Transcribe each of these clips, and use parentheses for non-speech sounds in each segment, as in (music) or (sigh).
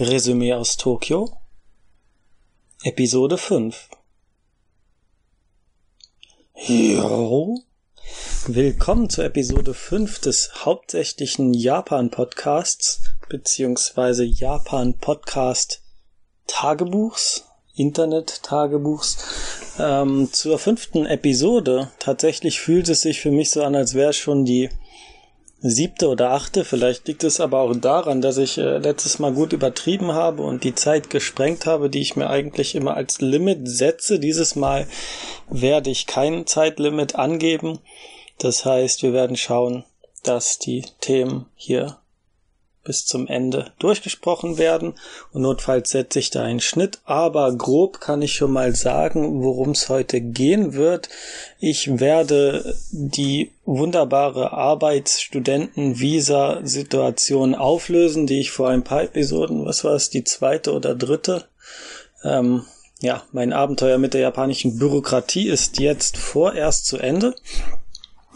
Resümee aus Tokio Episode 5 Jo. Willkommen zur Episode 5 des hauptsächlichen Japan-Podcasts beziehungsweise Japan-Podcast Tagebuchs, Internet-Tagebuchs. Ähm, zur fünften Episode. Tatsächlich fühlt es sich für mich so an, als wäre schon die siebte oder achte. Vielleicht liegt es aber auch daran, dass ich äh, letztes Mal gut übertrieben habe und die Zeit gesprengt habe, die ich mir eigentlich immer als Limit setze. Dieses Mal werde ich kein Zeitlimit angeben. Das heißt, wir werden schauen, dass die Themen hier bis zum Ende durchgesprochen werden und notfalls setze ich da einen Schnitt, aber grob kann ich schon mal sagen, worum es heute gehen wird. Ich werde die wunderbare Arbeitsstudenten-Visa-Situation auflösen, die ich vor ein paar Episoden, was war es, die zweite oder dritte, ähm, ja, mein Abenteuer mit der japanischen Bürokratie ist jetzt vorerst zu Ende.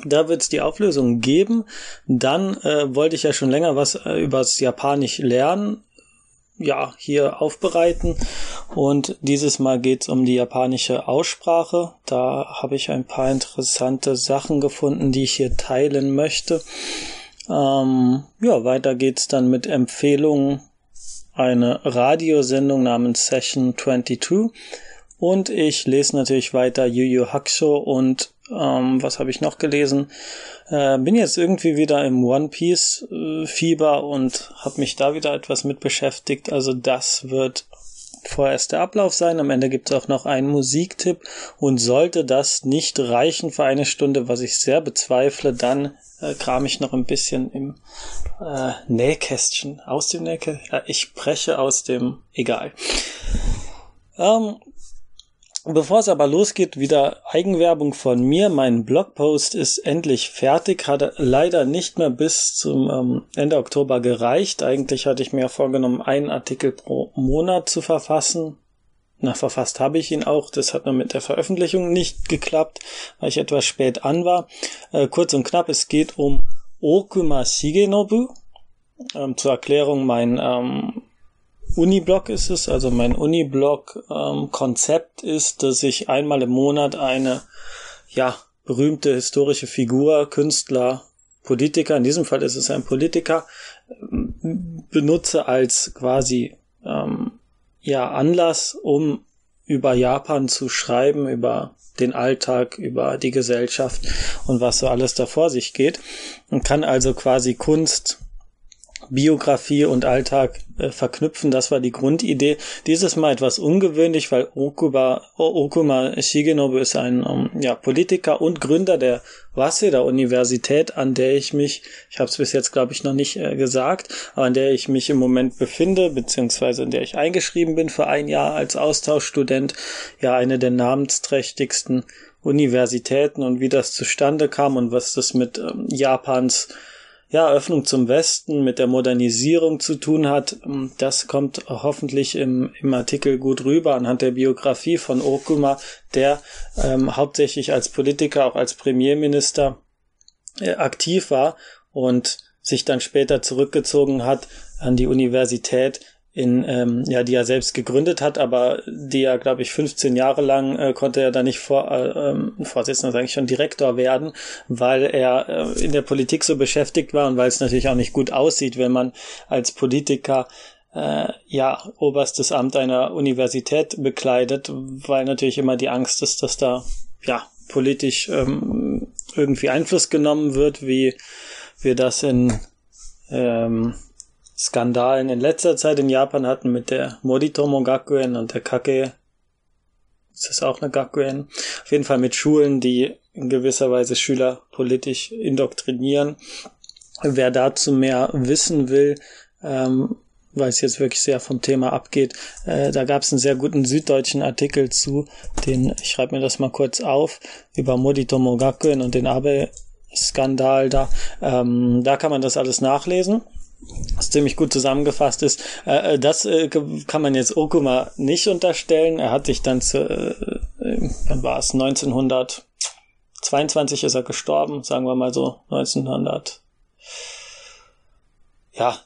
Da wird es die Auflösung geben. Dann äh, wollte ich ja schon länger was äh, übers Japanisch lernen. Ja, hier aufbereiten. Und dieses Mal geht es um die japanische Aussprache. Da habe ich ein paar interessante Sachen gefunden, die ich hier teilen möchte. Ähm, ja, weiter geht's dann mit Empfehlungen. Eine Radiosendung namens Session 22. Und ich lese natürlich weiter Yu Yu Hakusho und ähm, was habe ich noch gelesen? Äh, bin jetzt irgendwie wieder im One Piece äh, Fieber und habe mich da wieder etwas mit beschäftigt. Also das wird vorerst der Ablauf sein. Am Ende gibt es auch noch einen Musiktipp und sollte das nicht reichen für eine Stunde, was ich sehr bezweifle, dann äh, kram ich noch ein bisschen im äh, Nähkästchen aus dem Nähkästchen. Ja, ich spreche aus dem, egal. Ähm, Bevor es aber losgeht, wieder Eigenwerbung von mir. Mein Blogpost ist endlich fertig, hat leider nicht mehr bis zum ähm, Ende Oktober gereicht. Eigentlich hatte ich mir vorgenommen, einen Artikel pro Monat zu verfassen. Na, verfasst habe ich ihn auch. Das hat nur mit der Veröffentlichung nicht geklappt, weil ich etwas spät an war. Äh, kurz und knapp, es geht um Okuma Shigenobu. Ähm, zur Erklärung, mein ähm, Uniblog ist es, also mein Uniblog-Konzept ähm, ist, dass ich einmal im Monat eine, ja, berühmte historische Figur, Künstler, Politiker, in diesem Fall ist es ein Politiker, benutze als quasi, ähm, ja, Anlass, um über Japan zu schreiben, über den Alltag, über die Gesellschaft und was so alles da vor sich geht. Und kann also quasi Kunst, Biografie und Alltag äh, verknüpfen. Das war die Grundidee. Dieses Mal etwas ungewöhnlich, weil Okuba, Okuma Shigenobu ist ein um, ähm, ja, Politiker und Gründer der Waseda Universität, an der ich mich, ich habe es bis jetzt glaube ich noch nicht äh, gesagt, aber an der ich mich im Moment befinde, beziehungsweise in der ich eingeschrieben bin für ein Jahr als Austauschstudent. Ja, eine der namensträchtigsten Universitäten und wie das zustande kam und was das mit ähm, Japans ja, Öffnung zum Westen mit der Modernisierung zu tun hat. Ähm, das kommt hoffentlich im, im Artikel gut rüber anhand der Biografie von Okuma, der ähm, hauptsächlich als Politiker, auch als Premierminister äh, aktiv war und sich dann später zurückgezogen hat an die Universität in, ähm, ja, die er selbst gegründet hat, aber die er, glaube ich, 15 Jahre lang äh, konnte er da nicht vor, äh, ähm, Vorsitzender, sage ich schon, Direktor werden, weil er äh, in der Politik so beschäftigt war und weil es natürlich auch nicht gut aussieht, wenn man als Politiker äh, ja oberstes Amt einer Universität bekleidet, weil natürlich immer die Angst ist, dass da ja politisch ähm, irgendwie Einfluss genommen wird, wie wir das in ähm, Skandalen in letzter Zeit in Japan hatten mit der Moritomo Gakuen und der Kake. Ist das auch eine Gakuen? Auf jeden Fall mit Schulen, die in gewisser Weise Schüler politisch indoktrinieren. Wer dazu mehr wissen will, ähm, weil es jetzt wirklich sehr vom Thema abgeht. Äh, da gab es einen sehr guten süddeutschen Artikel zu, den, ich schreibe mir das mal kurz auf, über Moritomo Gakuen und den Abe-Skandal da. Ähm, da kann man das alles nachlesen was ziemlich gut zusammengefasst ist. Äh, äh, das äh, kann man jetzt Okuma nicht unterstellen. Er hat sich dann zu, äh, wann war es, 1922 ist er gestorben, sagen wir mal so, 1900, ja,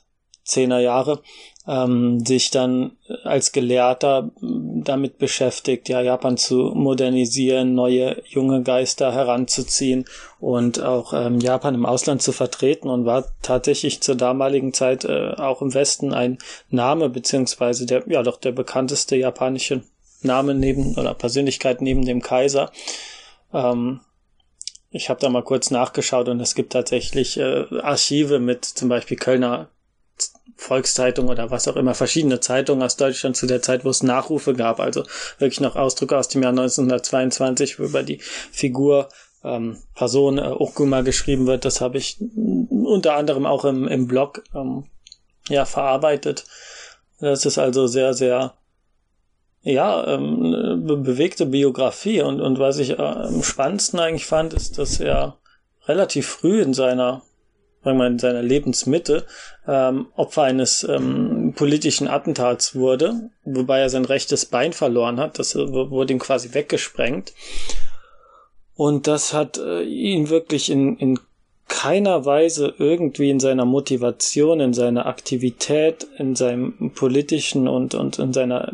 zehner Jahre, ähm, sich dann als Gelehrter damit beschäftigt, ja, Japan zu modernisieren, neue junge Geister heranzuziehen und auch ähm, Japan im Ausland zu vertreten und war tatsächlich zur damaligen Zeit äh, auch im Westen ein Name, beziehungsweise der, ja doch der bekannteste japanische Name neben oder Persönlichkeit neben dem Kaiser. Ähm, ich habe da mal kurz nachgeschaut und es gibt tatsächlich äh, Archive mit zum Beispiel Kölner Volkszeitung oder was auch immer, verschiedene Zeitungen aus Deutschland zu der Zeit, wo es Nachrufe gab, also wirklich noch Ausdrücke aus dem Jahr 1922, wo über die Figur ähm, Person äh, Okuma geschrieben wird. Das habe ich unter anderem auch im, im Blog ähm, ja verarbeitet. Das ist also sehr, sehr ja, ähm, be bewegte Biografie und, und was ich äh, am spannendsten eigentlich fand, ist, dass er relativ früh in seiner sagen wir in seiner Lebensmitte ähm, Opfer eines ähm, politischen Attentats wurde, wobei er sein rechtes Bein verloren hat. Das äh, wurde ihm quasi weggesprengt. Und das hat äh, ihn wirklich in, in keiner Weise irgendwie in seiner Motivation, in seiner Aktivität, in seinem politischen und, und in seiner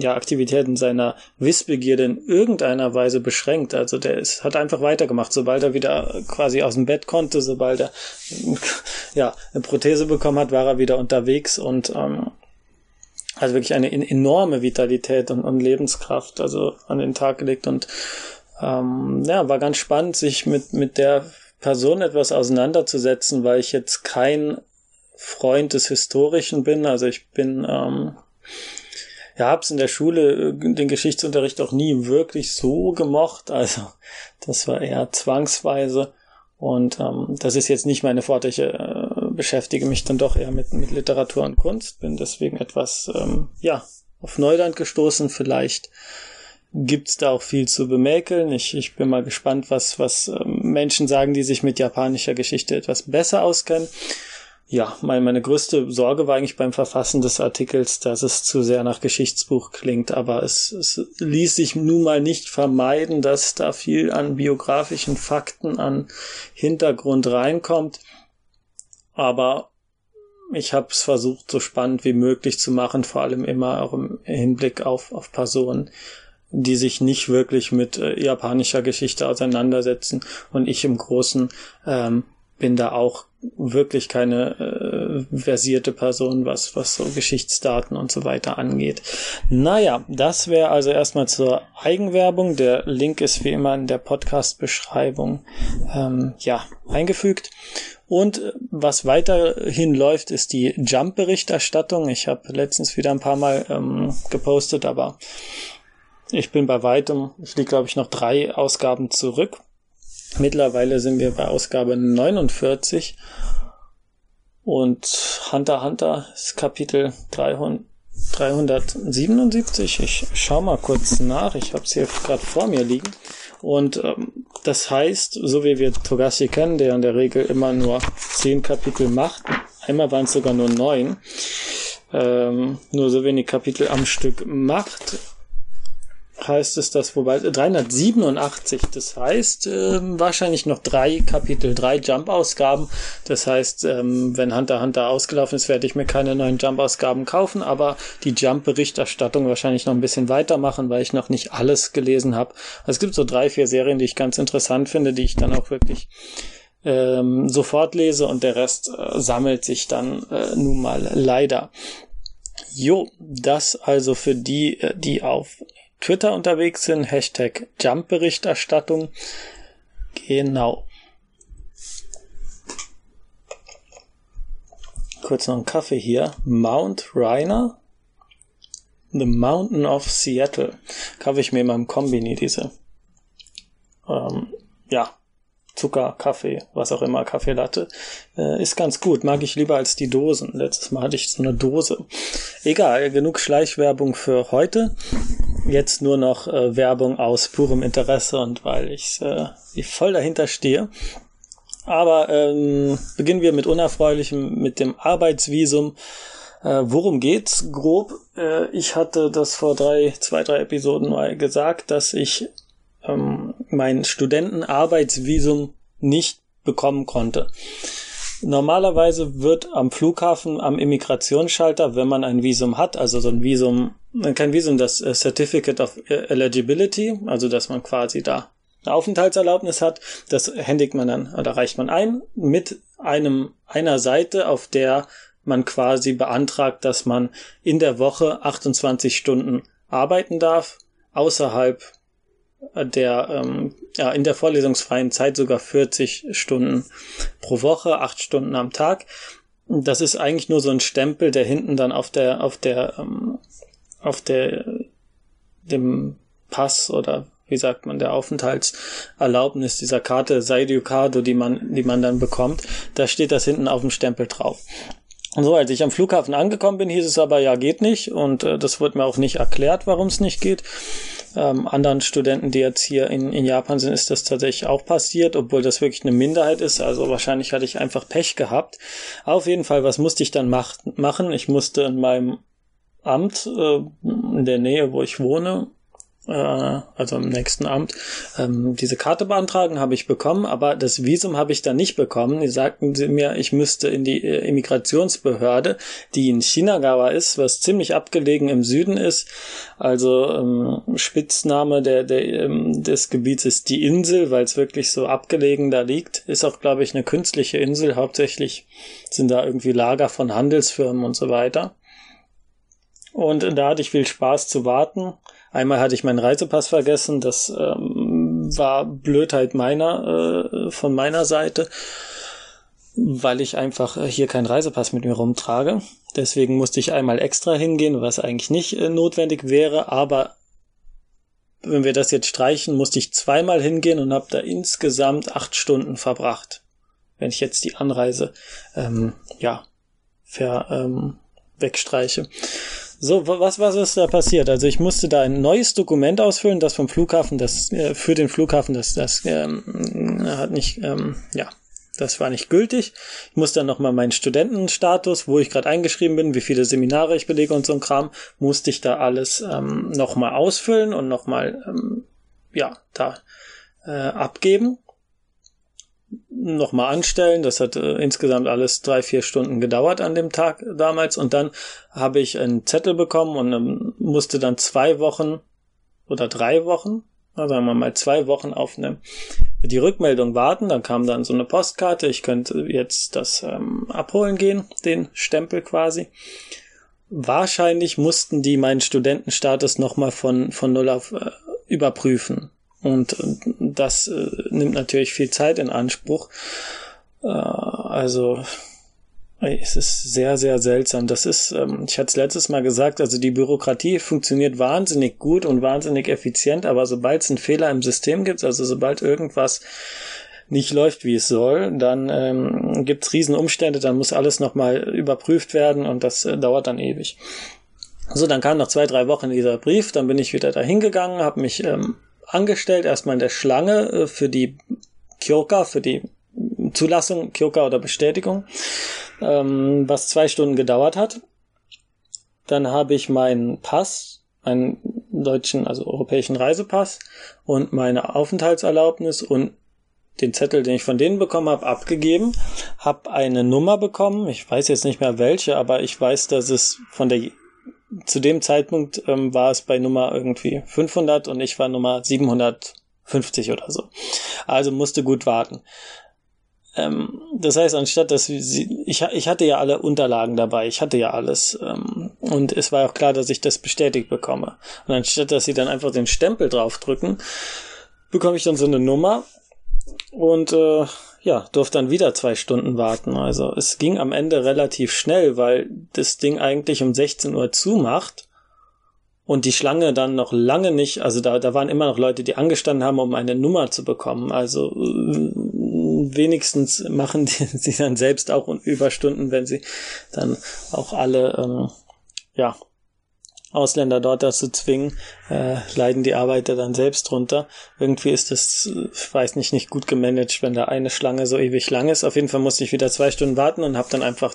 ja, Aktivitäten seiner Wissbegierde in irgendeiner Weise beschränkt. Also der ist, hat einfach weitergemacht, sobald er wieder quasi aus dem Bett konnte, sobald er (laughs) ja eine Prothese bekommen hat, war er wieder unterwegs und ähm, also wirklich eine enorme Vitalität und, und Lebenskraft also an den Tag gelegt und ähm, ja, war ganz spannend, sich mit, mit der Person etwas auseinanderzusetzen, weil ich jetzt kein Freund des Historischen bin. Also ich bin ähm, ja, hab's in der Schule äh, den Geschichtsunterricht auch nie wirklich so gemocht. Also das war eher zwangsweise. Und ähm, das ist jetzt nicht meine Forte. Ich äh, beschäftige mich dann doch eher mit, mit Literatur und Kunst, bin deswegen etwas, ähm, ja, auf Neuland gestoßen. Vielleicht gibt's da auch viel zu bemäkeln. Ich, ich bin mal gespannt, was, was ähm, Menschen sagen, die sich mit japanischer Geschichte etwas besser auskennen ja, meine, meine größte Sorge war eigentlich beim Verfassen des Artikels, dass es zu sehr nach Geschichtsbuch klingt, aber es, es ließ sich nun mal nicht vermeiden, dass da viel an biografischen Fakten, an Hintergrund reinkommt. Aber ich habe es versucht, so spannend wie möglich zu machen, vor allem immer auch im Hinblick auf, auf Personen, die sich nicht wirklich mit äh, japanischer Geschichte auseinandersetzen und ich im Großen ähm, bin da auch wirklich keine äh, versierte Person, was, was so Geschichtsdaten und so weiter angeht. Naja, das wäre also erstmal zur Eigenwerbung. Der Link ist wie immer in der Podcast-Beschreibung ähm, ja, eingefügt. Und äh, was weiterhin läuft, ist die Jump-Berichterstattung. Ich habe letztens wieder ein paar Mal ähm, gepostet, aber ich bin bei weitem, ich liege glaube ich noch drei Ausgaben zurück. Mittlerweile sind wir bei Ausgabe 49 und Hunter Hunter ist Kapitel 300, 377. Ich schau mal kurz nach. Ich habe es hier gerade vor mir liegen. Und ähm, das heißt, so wie wir Togashi kennen, der in der Regel immer nur zehn Kapitel macht, einmal waren es sogar nur neun, ähm, nur so wenig Kapitel am Stück macht, heißt es, dass wobei 387, das heißt äh, wahrscheinlich noch drei Kapitel, drei Jump-Ausgaben. Das heißt, ähm, wenn Hunter Hunter ausgelaufen ist, werde ich mir keine neuen Jump-Ausgaben kaufen, aber die Jump-Berichterstattung wahrscheinlich noch ein bisschen weitermachen, weil ich noch nicht alles gelesen habe. Also es gibt so drei, vier Serien, die ich ganz interessant finde, die ich dann auch wirklich ähm, sofort lese und der Rest äh, sammelt sich dann äh, nun mal leider. Jo, das also für die, äh, die auf Twitter unterwegs sind, Hashtag Jump-Berichterstattung. Genau. Kurz noch einen Kaffee hier. Mount Rainer. The Mountain of Seattle. Kaufe ich mir in meinem Kombini diese. Ähm, ja, Zucker, Kaffee, was auch immer, Kaffeelatte, äh, ist ganz gut. Mag ich lieber als die Dosen. Letztes Mal hatte ich so eine Dose. Egal, genug Schleichwerbung für heute jetzt nur noch äh, Werbung aus purem Interesse und weil ich äh, voll dahinter stehe. Aber ähm, beginnen wir mit unerfreulichem, mit dem Arbeitsvisum. Äh, worum geht's grob? Äh, ich hatte das vor drei, zwei, drei Episoden mal gesagt, dass ich ähm, mein Studentenarbeitsvisum nicht bekommen konnte. Normalerweise wird am Flughafen am Immigrationsschalter, wenn man ein Visum hat, also so ein Visum, kein Visum, das äh, Certificate of Eligibility, also dass man quasi da eine Aufenthaltserlaubnis hat, das händigt man dann oder reicht man ein mit einem einer Seite, auf der man quasi beantragt, dass man in der Woche 28 Stunden arbeiten darf, außerhalb der ähm, ja, in der vorlesungsfreien Zeit sogar 40 Stunden pro Woche, 8 Stunden am Tag. Das ist eigentlich nur so ein Stempel, der hinten dann auf der auf der ähm, auf der dem Pass oder wie sagt man, der Aufenthaltserlaubnis dieser Karte Sei Ducado, die man, die man dann bekommt, da steht das hinten auf dem Stempel drauf. Und so, als ich am Flughafen angekommen bin, hieß es aber, ja, geht nicht. Und äh, das wurde mir auch nicht erklärt, warum es nicht geht. Ähm, anderen Studenten, die jetzt hier in, in Japan sind, ist das tatsächlich auch passiert, obwohl das wirklich eine Minderheit ist. Also wahrscheinlich hatte ich einfach Pech gehabt. Auf jeden Fall, was musste ich dann mach machen? Ich musste in meinem Amt äh, in der Nähe, wo ich wohne, also im nächsten Amt, ähm, diese Karte beantragen, habe ich bekommen, aber das Visum habe ich dann nicht bekommen. Die sagten sie mir, ich müsste in die äh, Immigrationsbehörde, die in Shinagawa ist, was ziemlich abgelegen im Süden ist. Also ähm, Spitzname der, der, ähm, des Gebiets ist die Insel, weil es wirklich so abgelegen da liegt. Ist auch, glaube ich, eine künstliche Insel. Hauptsächlich sind da irgendwie Lager von Handelsfirmen und so weiter. Und da hatte ich viel Spaß zu warten. Einmal hatte ich meinen Reisepass vergessen, das ähm, war Blödheit meiner, äh, von meiner Seite, weil ich einfach äh, hier keinen Reisepass mit mir rumtrage. Deswegen musste ich einmal extra hingehen, was eigentlich nicht äh, notwendig wäre, aber wenn wir das jetzt streichen, musste ich zweimal hingehen und habe da insgesamt acht Stunden verbracht. Wenn ich jetzt die Anreise ähm, ja ver, ähm, wegstreiche. So, was, was ist da passiert? Also ich musste da ein neues Dokument ausfüllen, das vom Flughafen, das äh, für den Flughafen, das, das ähm, hat nicht, ähm, ja, das war nicht gültig. Ich musste dann nochmal meinen Studentenstatus, wo ich gerade eingeschrieben bin, wie viele Seminare ich belege und so ein Kram, musste ich da alles ähm, nochmal ausfüllen und nochmal, ähm, ja, da äh, abgeben nochmal anstellen. Das hat äh, insgesamt alles drei, vier Stunden gedauert an dem Tag damals. Und dann habe ich einen Zettel bekommen und ähm, musste dann zwei Wochen oder drei Wochen, sagen wir mal zwei Wochen auf eine, die Rückmeldung warten. Dann kam dann so eine Postkarte. Ich könnte jetzt das ähm, abholen gehen, den Stempel quasi. Wahrscheinlich mussten die meinen Studentenstatus nochmal von, von Null auf äh, überprüfen. Und das äh, nimmt natürlich viel Zeit in Anspruch. Äh, also es ist sehr, sehr seltsam. Das ist, ähm, ich hatte es letztes Mal gesagt, also die Bürokratie funktioniert wahnsinnig gut und wahnsinnig effizient, aber sobald es einen Fehler im System gibt, also sobald irgendwas nicht läuft, wie es soll, dann ähm, gibt es Riesenumstände, dann muss alles nochmal überprüft werden und das äh, dauert dann ewig. So, dann kam nach zwei, drei Wochen dieser Brief, dann bin ich wieder da hingegangen, habe mich ähm, angestellt, erstmal in der Schlange äh, für die Kyoka, für die Zulassung, Kyoka oder Bestätigung, ähm, was zwei Stunden gedauert hat. Dann habe ich meinen Pass, meinen deutschen, also europäischen Reisepass und meine Aufenthaltserlaubnis und den Zettel, den ich von denen bekommen habe, abgegeben, habe eine Nummer bekommen. Ich weiß jetzt nicht mehr welche, aber ich weiß, dass es von der zu dem Zeitpunkt ähm, war es bei Nummer irgendwie 500 und ich war Nummer 750 oder so. Also musste gut warten. Ähm, das heißt, anstatt dass sie, ich, ich hatte ja alle Unterlagen dabei, ich hatte ja alles ähm, und es war auch klar, dass ich das bestätigt bekomme. Und anstatt dass sie dann einfach den Stempel draufdrücken, bekomme ich dann so eine Nummer und äh, ja, durfte dann wieder zwei Stunden warten. Also es ging am Ende relativ schnell, weil das Ding eigentlich um 16 Uhr zumacht und die Schlange dann noch lange nicht, also da, da waren immer noch Leute, die angestanden haben, um eine Nummer zu bekommen. Also äh, wenigstens machen die, (laughs) sie dann selbst auch Überstunden, wenn sie dann auch alle, ähm, ja, Ausländer dort dazu zwingen, äh, leiden die Arbeiter dann selbst drunter. Irgendwie ist das, ich weiß nicht, nicht gut gemanagt, wenn da eine Schlange so ewig lang ist. Auf jeden Fall musste ich wieder zwei Stunden warten und habe dann einfach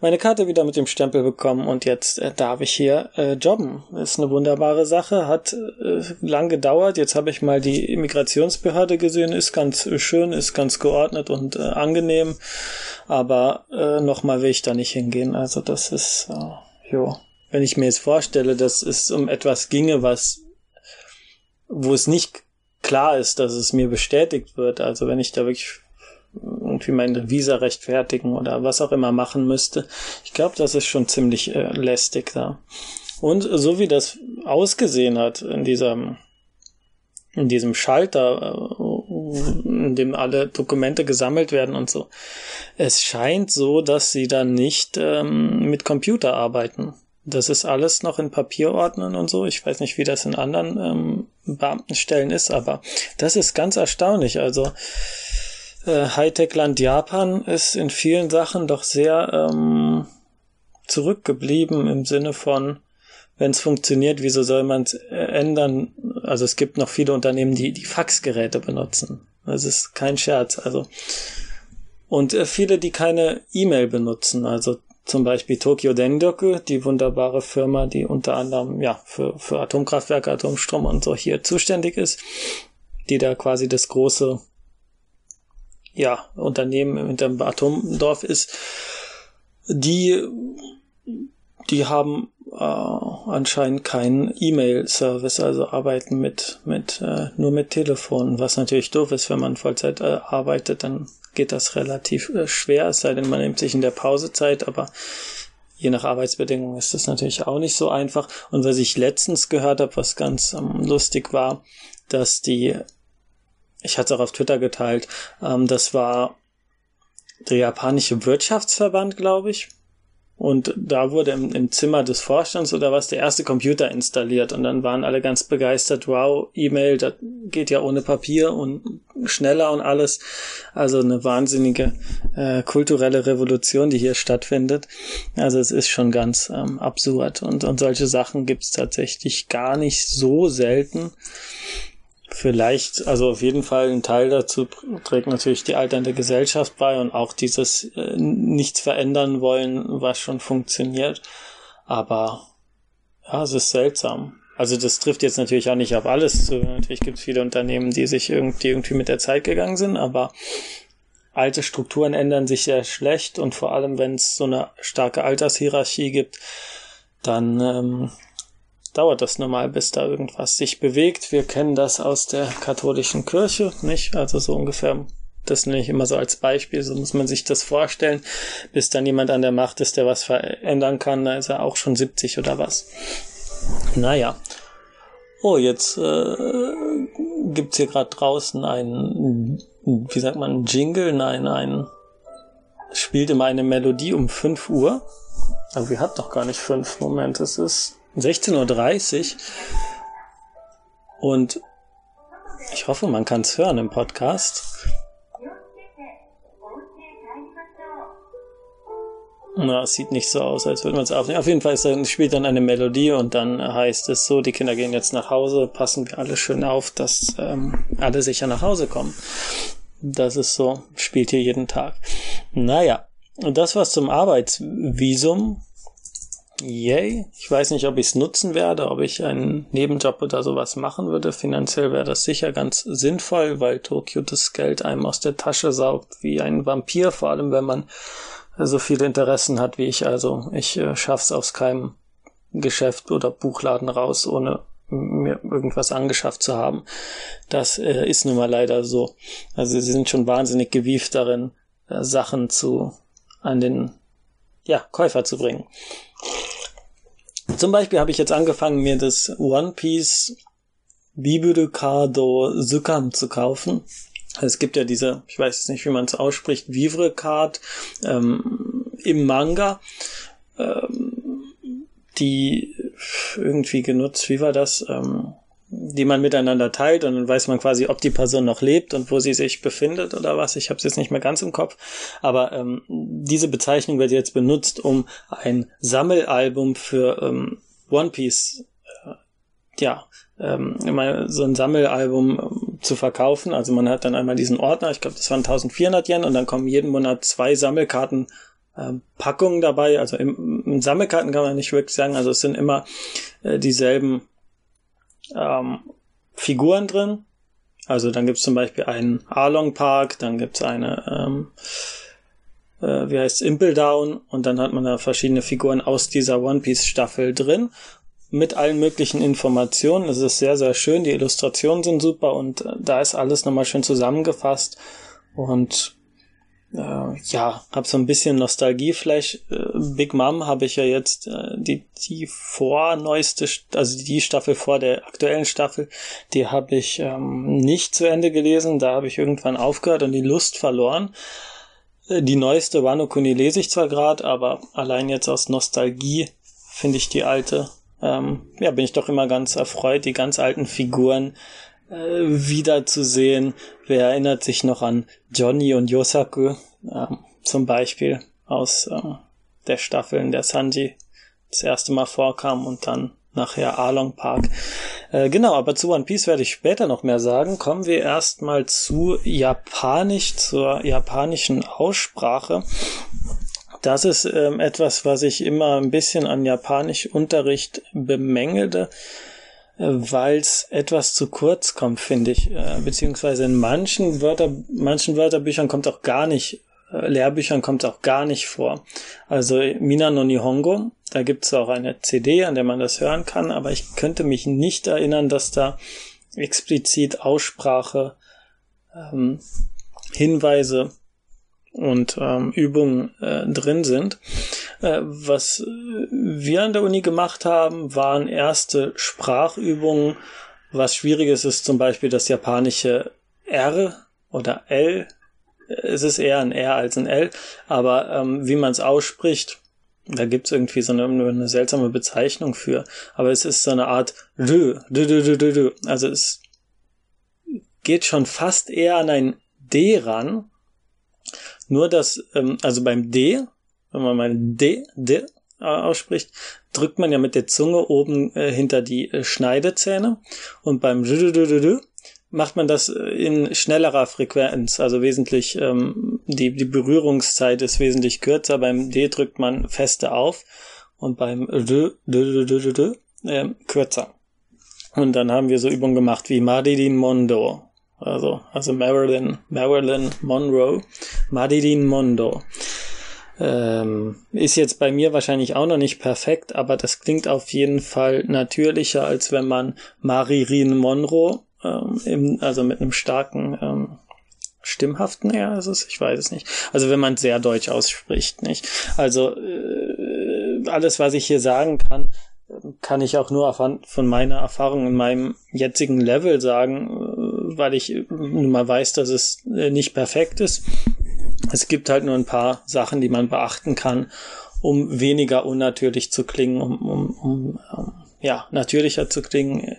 meine Karte wieder mit dem Stempel bekommen und jetzt äh, darf ich hier äh, jobben. Ist eine wunderbare Sache, hat äh, lang gedauert. Jetzt habe ich mal die Immigrationsbehörde gesehen, ist ganz schön, ist ganz geordnet und äh, angenehm, aber äh, nochmal will ich da nicht hingehen. Also das ist, äh, jo wenn ich mir jetzt vorstelle, dass es um etwas ginge, was, wo es nicht klar ist, dass es mir bestätigt wird, also wenn ich da wirklich irgendwie mein Visa rechtfertigen oder was auch immer machen müsste, ich glaube, das ist schon ziemlich äh, lästig da. Und so wie das ausgesehen hat in diesem in diesem Schalter, äh, in dem alle Dokumente gesammelt werden und so. Es scheint so, dass sie dann nicht ähm, mit Computer arbeiten. Das ist alles noch in Papierordnern und so. Ich weiß nicht, wie das in anderen ähm, Beamtenstellen ist, aber das ist ganz erstaunlich. Also äh, Hightech-Land Japan ist in vielen Sachen doch sehr ähm, zurückgeblieben im Sinne von, wenn es funktioniert, wieso soll man es äh, ändern? Also es gibt noch viele Unternehmen, die die Faxgeräte benutzen. Das ist kein Scherz. Also und äh, viele, die keine E-Mail benutzen. Also zum Beispiel Tokyo Dendoku, die wunderbare Firma, die unter anderem ja für, für Atomkraftwerke, Atomstrom und so hier zuständig ist, die da quasi das große ja, Unternehmen in dem Atomdorf ist, die, die haben äh, anscheinend keinen E-Mail-Service, also arbeiten mit, mit äh, nur mit Telefon, was natürlich doof ist, wenn man Vollzeit äh, arbeitet, dann geht das relativ äh, schwer, es sei denn, man nimmt sich in der Pausezeit, aber je nach Arbeitsbedingungen ist das natürlich auch nicht so einfach. Und was ich letztens gehört habe, was ganz ähm, lustig war, dass die, ich hatte es auch auf Twitter geteilt, ähm, das war der japanische Wirtschaftsverband, glaube ich, und da wurde im, im Zimmer des Vorstands oder was der erste Computer installiert. Und dann waren alle ganz begeistert. Wow, E-Mail, das geht ja ohne Papier und schneller und alles. Also eine wahnsinnige äh, kulturelle Revolution, die hier stattfindet. Also es ist schon ganz ähm, absurd. Und, und solche Sachen gibt's tatsächlich gar nicht so selten. Vielleicht, also auf jeden Fall ein Teil dazu trägt natürlich die alternde Gesellschaft bei und auch dieses äh, nichts verändern wollen, was schon funktioniert. Aber ja, es ist seltsam. Also das trifft jetzt natürlich auch nicht auf alles zu. Natürlich gibt es viele Unternehmen, die sich irgendwie, irgendwie mit der Zeit gegangen sind, aber alte Strukturen ändern sich sehr schlecht und vor allem, wenn es so eine starke Altershierarchie gibt, dann ähm, dauert das normal, bis da irgendwas sich bewegt. Wir kennen das aus der katholischen Kirche, nicht? Also so ungefähr. Das nenne ich immer so als Beispiel, so muss man sich das vorstellen, bis dann jemand an der Macht ist, der was verändern kann, da ist er auch schon 70 oder was. Naja. Oh, jetzt äh, gibt's hier gerade draußen einen, wie sagt man, Jingle? Nein, ein spielt immer eine Melodie um 5 Uhr. Aber wir hatten doch gar nicht 5. Moment, es ist 16.30 Uhr. Und ich hoffe, man kann es hören im Podcast. Na, es sieht nicht so aus, als würde man es aufnehmen. Auf jeden Fall dann, spielt dann eine Melodie und dann heißt es so, die Kinder gehen jetzt nach Hause, passen wir alle schön auf, dass ähm, alle sicher nach Hause kommen. Das ist so, spielt hier jeden Tag. Naja, und das was zum Arbeitsvisum. Yay. Ich weiß nicht, ob ich es nutzen werde, ob ich einen Nebenjob oder sowas machen würde. Finanziell wäre das sicher ganz sinnvoll, weil Tokio das Geld einem aus der Tasche saugt wie ein Vampir, vor allem wenn man so viele Interessen hat wie ich. Also ich äh, schaff's aus keinem Geschäft oder Buchladen raus, ohne mir irgendwas angeschafft zu haben. Das äh, ist nun mal leider so. Also sie sind schon wahnsinnig gewieft darin, äh, Sachen zu an den ja, Käufer zu bringen. Zum Beispiel habe ich jetzt angefangen, mir das One Piece Biburu Kado Sukam zu kaufen. Es gibt ja diese, ich weiß jetzt nicht, wie man es ausspricht, Vivre Card ähm, im Manga, ähm, die irgendwie genutzt, wie war das? Ähm, die man miteinander teilt und dann weiß man quasi, ob die Person noch lebt und wo sie sich befindet oder was. Ich habe es jetzt nicht mehr ganz im Kopf, aber ähm, diese Bezeichnung wird jetzt benutzt, um ein Sammelalbum für ähm, One Piece, äh, ja, ähm, so ein Sammelalbum ähm, zu verkaufen. Also man hat dann einmal diesen Ordner, ich glaube, das waren 1400 Yen und dann kommen jeden Monat zwei Sammelkarten ähm, Packungen dabei. Also im, im, Sammelkarten kann man nicht wirklich sagen. Also es sind immer äh, dieselben ähm, Figuren drin. Also dann gibt's zum Beispiel einen Arlong Park, dann gibt's eine, ähm, äh, wie heißt Impel Down und dann hat man da verschiedene Figuren aus dieser One Piece Staffel drin mit allen möglichen Informationen. Es ist sehr, sehr schön. Die Illustrationen sind super und äh, da ist alles nochmal schön zusammengefasst und äh, ja, hab so ein bisschen Nostalgieflash. Äh, Big Mom habe ich ja jetzt äh, die die vorneueste, also die Staffel vor der aktuellen Staffel, die habe ich ähm, nicht zu Ende gelesen. Da habe ich irgendwann aufgehört und die Lust verloren. Äh, die neueste Wano Kuni lese ich zwar gerade, aber allein jetzt aus Nostalgie finde ich die alte. Ähm, ja, bin ich doch immer ganz erfreut, die ganz alten Figuren äh, wiederzusehen. Wer erinnert sich noch an Johnny und Yosaku äh, zum Beispiel aus äh, der Staffel, in der Sanji das erste Mal vorkam und dann nachher Along Park. Äh, genau, aber zu One Piece werde ich später noch mehr sagen. Kommen wir erstmal zu Japanisch, zur japanischen Aussprache. Das ist ähm, etwas, was ich immer ein bisschen an Japanischunterricht bemängelte weil es etwas zu kurz kommt, finde ich. Äh, beziehungsweise in manchen Wörter, manchen Wörterbüchern kommt auch gar nicht, äh, Lehrbüchern kommt auch gar nicht vor. Also Mina no Nihongo, da gibt es auch eine CD, an der man das hören kann, aber ich könnte mich nicht erinnern, dass da explizit Aussprache, ähm, Hinweise und ähm, Übungen äh, drin sind. Äh, was wir an der Uni gemacht haben, waren erste Sprachübungen. Was schwieriges ist zum Beispiel das japanische R oder L. Es ist eher ein R als ein L, aber ähm, wie man es ausspricht, da gibt's irgendwie so eine, eine, seltsame Bezeichnung für. Aber es ist so eine Art Rö, Rö, Rö, Rö, Rö. Also es geht schon fast eher an ein D ran, nur dass, ähm, also beim D, wenn man mal D, D äh, ausspricht, drückt man ja mit der Zunge oben äh, hinter die äh, Schneidezähne und beim D macht man das äh, in schnellerer Frequenz, also wesentlich, ähm, die, die Berührungszeit ist wesentlich kürzer. Beim D drückt man feste auf und beim D, D, D, D, D, äh, kürzer. Und dann haben wir so Übungen gemacht wie Madidin Mondo also, also Marilyn, Marilyn Monroe, Marilyn Mondo. Ähm, ist jetzt bei mir wahrscheinlich auch noch nicht perfekt, aber das klingt auf jeden Fall natürlicher, als wenn man Marilyn Monroe, ähm, im, also mit einem starken ähm, stimmhaften, ja, ist es, ich weiß es nicht. Also wenn man sehr deutsch ausspricht, nicht? Also äh, alles, was ich hier sagen kann, kann ich auch nur von meiner Erfahrung in meinem jetzigen Level sagen weil ich nun mal weiß, dass es äh, nicht perfekt ist. Es gibt halt nur ein paar Sachen, die man beachten kann, um weniger unnatürlich zu klingen, um, um, um, ja, natürlicher zu klingen.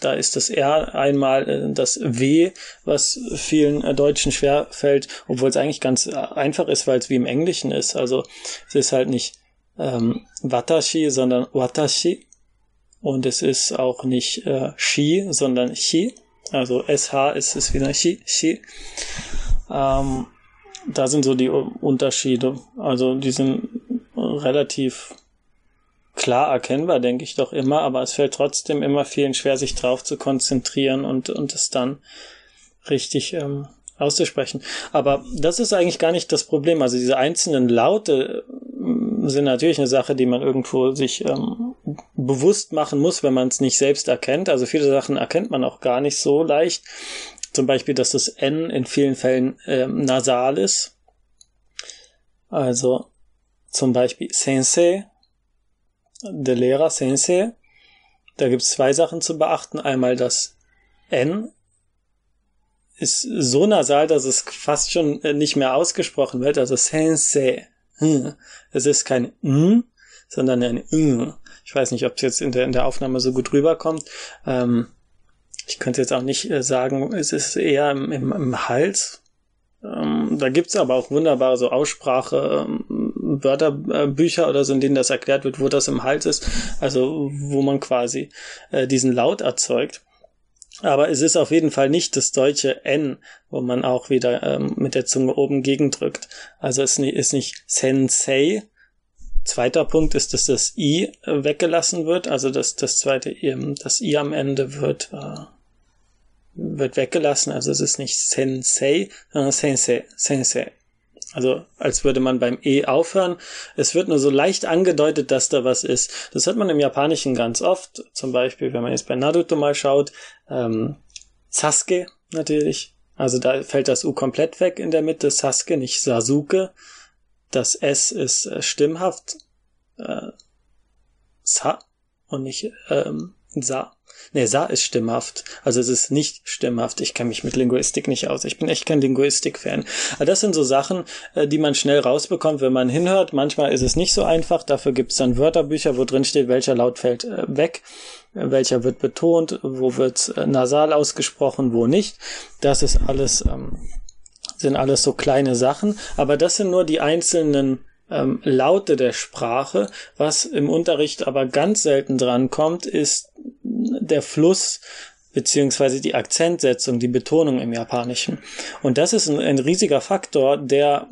Da ist das R einmal äh, das W, was vielen äh, Deutschen schwer fällt, obwohl es eigentlich ganz einfach ist, weil es wie im Englischen ist. Also es ist halt nicht ähm, Watashi, sondern Watashi. Und es ist auch nicht äh, Shi, sondern Chi. Also SH ist es wieder Chi, Chi. Ähm, da sind so die Unterschiede. Also die sind relativ klar erkennbar, denke ich doch immer, aber es fällt trotzdem immer vielen schwer, sich drauf zu konzentrieren und, und es dann richtig ähm, auszusprechen. Aber das ist eigentlich gar nicht das Problem. Also diese einzelnen Laute sind natürlich eine Sache, die man irgendwo sich ähm, bewusst machen muss, wenn man es nicht selbst erkennt. Also viele Sachen erkennt man auch gar nicht so leicht. Zum Beispiel, dass das N in vielen Fällen ähm, nasal ist. Also zum Beispiel Sensei, der Lehrer Sensei. Da gibt es zwei Sachen zu beachten. Einmal das N ist so nasal, dass es fast schon äh, nicht mehr ausgesprochen wird. Also Sensei. Hm. Es ist kein M, sondern ein M. Ich weiß nicht, ob es jetzt in der, in der Aufnahme so gut rüberkommt. Ähm, ich könnte jetzt auch nicht äh, sagen, es ist eher im, im, im Hals. Ähm, da gibt's aber auch wunderbare so Aussprache. Ähm, Wörterbücher oder so, in denen das erklärt wird, wo das im Hals ist, also wo man quasi äh, diesen Laut erzeugt. Aber es ist auf jeden Fall nicht das deutsche N, wo man auch wieder ähm, mit der Zunge oben gegendrückt. Also es ist nicht Sensei. Zweiter Punkt ist, dass das I äh, weggelassen wird. Also das, das zweite, das I am Ende wird, äh, wird weggelassen. Also es ist nicht Sensei, sondern Sensei, Sensei. Also als würde man beim E aufhören. Es wird nur so leicht angedeutet, dass da was ist. Das hat man im Japanischen ganz oft. Zum Beispiel, wenn man jetzt bei Naruto mal schaut, ähm, Sasuke natürlich. Also da fällt das U komplett weg in der Mitte. Sasuke, nicht Sasuke. Das S ist äh, stimmhaft. Äh, Sa und nicht ähm, Sa. Nee, Sa ist stimmhaft. Also es ist nicht stimmhaft. Ich kenne mich mit Linguistik nicht aus. Ich bin echt kein Linguistik-Fan. Aber das sind so Sachen, äh, die man schnell rausbekommt, wenn man hinhört. Manchmal ist es nicht so einfach. Dafür gibt es dann Wörterbücher, wo drin steht, welcher Laut fällt äh, weg, welcher wird betont, wo wird äh, nasal ausgesprochen, wo nicht. Das ist alles, ähm, sind alles so kleine Sachen. Aber das sind nur die einzelnen ähm, Laute der Sprache. Was im Unterricht aber ganz selten dran kommt, ist der Fluss beziehungsweise die Akzentsetzung, die Betonung im Japanischen. Und das ist ein, ein riesiger Faktor, der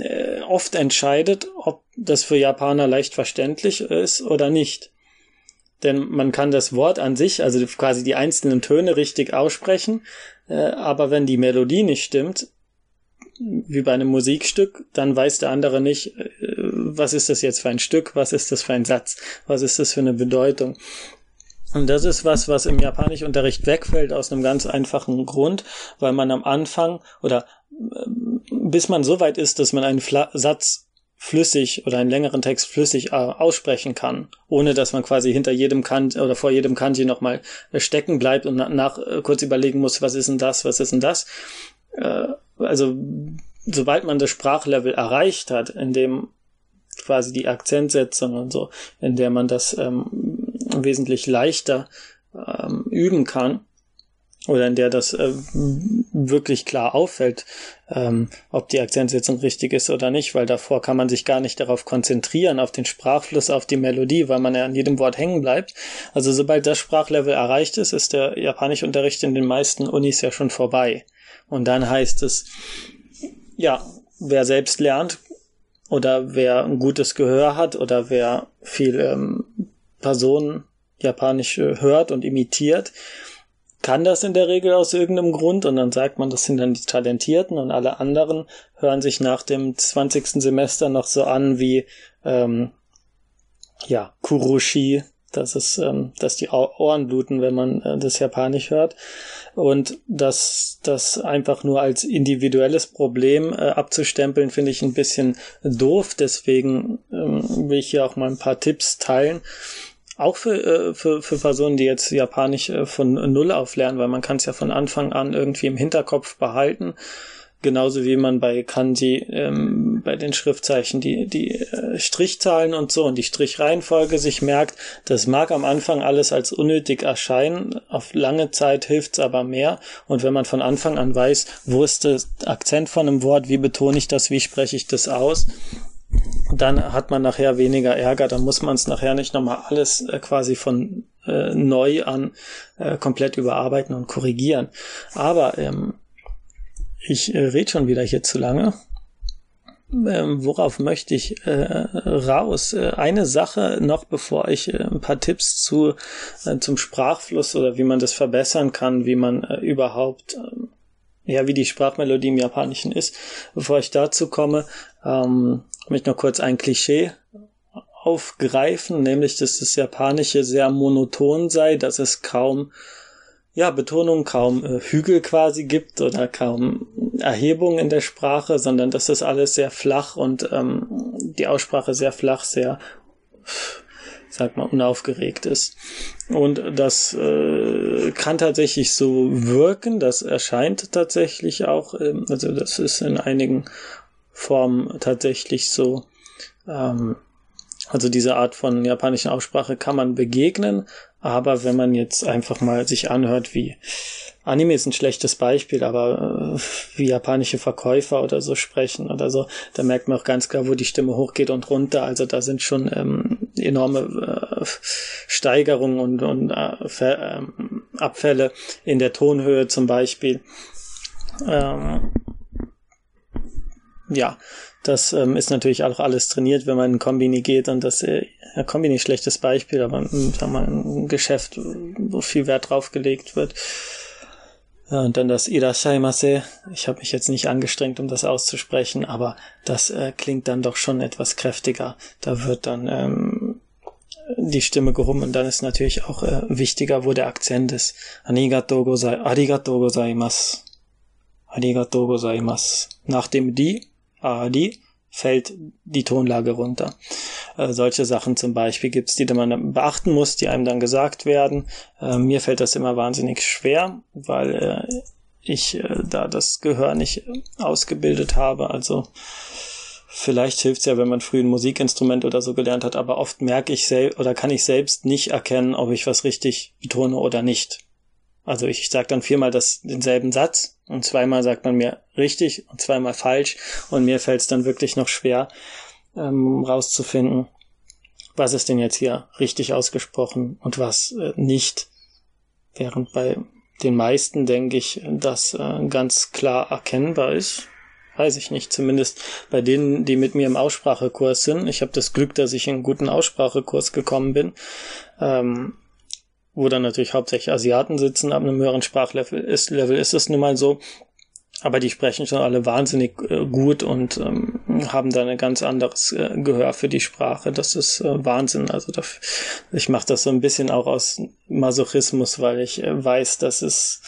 äh, oft entscheidet, ob das für Japaner leicht verständlich ist oder nicht. Denn man kann das Wort an sich, also quasi die einzelnen Töne richtig aussprechen, äh, aber wenn die Melodie nicht stimmt, wie bei einem Musikstück, dann weiß der andere nicht, äh, was ist das jetzt für ein Stück, was ist das für ein Satz, was ist das für eine Bedeutung. Und das ist was, was im Japanischunterricht wegfällt aus einem ganz einfachen Grund, weil man am Anfang oder äh, bis man so weit ist, dass man einen Fla Satz flüssig oder einen längeren Text flüssig äh, aussprechen kann, ohne dass man quasi hinter jedem Kant oder vor jedem Kanji nochmal stecken bleibt und nach, nach äh, kurz überlegen muss, was ist denn das, was ist denn das. Äh, also sobald man das Sprachlevel erreicht hat, in dem quasi die Akzentsetzung und so, in der man das ähm, wesentlich leichter ähm, üben kann oder in der das äh, wirklich klar auffällt, ähm, ob die Akzentsetzung richtig ist oder nicht, weil davor kann man sich gar nicht darauf konzentrieren, auf den Sprachfluss, auf die Melodie, weil man ja an jedem Wort hängen bleibt. Also sobald das Sprachlevel erreicht ist, ist der Japanischunterricht in den meisten Unis ja schon vorbei. Und dann heißt es, ja, wer selbst lernt oder wer ein gutes Gehör hat oder wer viel ähm, Personen Japanisch äh, hört und imitiert, kann das in der Regel aus irgendeinem Grund und dann sagt man, das sind dann die Talentierten und alle anderen hören sich nach dem 20. Semester noch so an wie ähm, ja, Kuroshi, das ist, ähm, dass die Ohren bluten, wenn man äh, das Japanisch hört. Und das, das einfach nur als individuelles Problem äh, abzustempeln, finde ich ein bisschen doof. Deswegen ähm, will ich hier auch mal ein paar Tipps teilen, auch für, äh, für, für Personen, die jetzt Japanisch äh, von Null auf lernen, weil man kann es ja von Anfang an irgendwie im Hinterkopf behalten. Genauso wie man bei Kanji ähm, bei den Schriftzeichen die, die äh, Strichzahlen und so und die Strichreihenfolge sich merkt. Das mag am Anfang alles als unnötig erscheinen. Auf lange Zeit hilft's aber mehr. Und wenn man von Anfang an weiß, wo ist der Akzent von einem Wort, wie betone ich das, wie spreche ich das aus, dann hat man nachher weniger Ärger, dann muss man es nachher nicht nochmal alles äh, quasi von äh, neu an äh, komplett überarbeiten und korrigieren. Aber ähm, ich äh, rede schon wieder hier zu lange. Ähm, worauf möchte ich äh, raus? Äh, eine Sache noch, bevor ich äh, ein paar Tipps zu äh, zum Sprachfluss oder wie man das verbessern kann, wie man äh, überhaupt äh, ja, wie die Sprachmelodie im Japanischen ist. Bevor ich dazu komme, ähm, möchte noch kurz ein Klischee aufgreifen, nämlich, dass das Japanische sehr monoton sei, dass es kaum, ja, Betonung, kaum äh, Hügel quasi gibt oder kaum Erhebung in der Sprache, sondern dass das alles sehr flach und ähm, die Aussprache sehr flach, sehr, sag mal, unaufgeregt ist. Und das äh, kann tatsächlich so wirken, das erscheint tatsächlich auch, ähm, also das ist in einigen Form tatsächlich so. Ähm, Also diese Art von japanischen Aussprache kann man begegnen, aber wenn man jetzt einfach mal sich anhört, wie Anime ist ein schlechtes Beispiel, aber äh, wie japanische Verkäufer oder so sprechen oder so, da merkt man auch ganz klar, wo die Stimme hochgeht und runter. Also da sind schon ähm, enorme äh, Steigerungen und, und äh, ähm, Abfälle in der Tonhöhe zum Beispiel. Ähm, ja, das ähm, ist natürlich auch alles trainiert, wenn man in Kombini geht und das äh, ja, Kombini schlechtes Beispiel, aber hm, sagen wir, ein Geschäft, wo viel Wert drauf gelegt wird. Ja, und dann das Irashaimase. Ich habe mich jetzt nicht angestrengt, um das auszusprechen, aber das äh, klingt dann doch schon etwas kräftiger. Da wird dann ähm, die Stimme gehoben und dann ist natürlich auch äh, wichtiger, wo der Akzent ist. Arigatou gozai, arigatou gozaimasu. Arigatou gozaimasu. Nach dem die, adi, fällt die Tonlage runter. Äh, solche Sachen zum Beispiel gibt's, die man beachten muss, die einem dann gesagt werden. Äh, mir fällt das immer wahnsinnig schwer, weil äh, ich äh, da das Gehör nicht ausgebildet habe. Also vielleicht hilft's ja, wenn man früh ein Musikinstrument oder so gelernt hat, aber oft merke ich selbst oder kann ich selbst nicht erkennen, ob ich was richtig betone oder nicht. Also ich sage dann viermal das, denselben Satz und zweimal sagt man mir richtig und zweimal falsch und mir fällt es dann wirklich noch schwer ähm, rauszufinden, was ist denn jetzt hier richtig ausgesprochen und was äh, nicht. Während bei den meisten denke ich, das äh, ganz klar erkennbar ist. Weiß ich nicht, zumindest bei denen, die mit mir im Aussprachekurs sind. Ich habe das Glück, dass ich in einen guten Aussprachekurs gekommen bin. Ähm, wo dann natürlich hauptsächlich Asiaten sitzen, ab einem höheren Sprachlevel ist, Level ist es nun mal so. Aber die sprechen schon alle wahnsinnig äh, gut und ähm, haben da ein ganz anderes äh, Gehör für die Sprache. Das ist äh, Wahnsinn. Also da, ich mache das so ein bisschen auch aus Masochismus, weil ich äh, weiß, dass es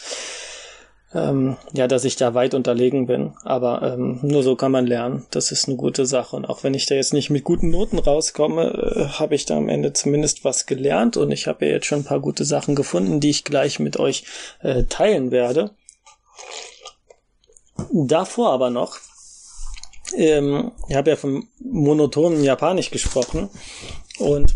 ähm, ja, dass ich da weit unterlegen bin. Aber ähm, nur so kann man lernen. Das ist eine gute Sache. Und auch wenn ich da jetzt nicht mit guten Noten rauskomme, äh, habe ich da am Ende zumindest was gelernt. Und ich habe ja jetzt schon ein paar gute Sachen gefunden, die ich gleich mit euch äh, teilen werde. Davor aber noch, ähm, ich habe ja vom monotonen Japanisch gesprochen. Und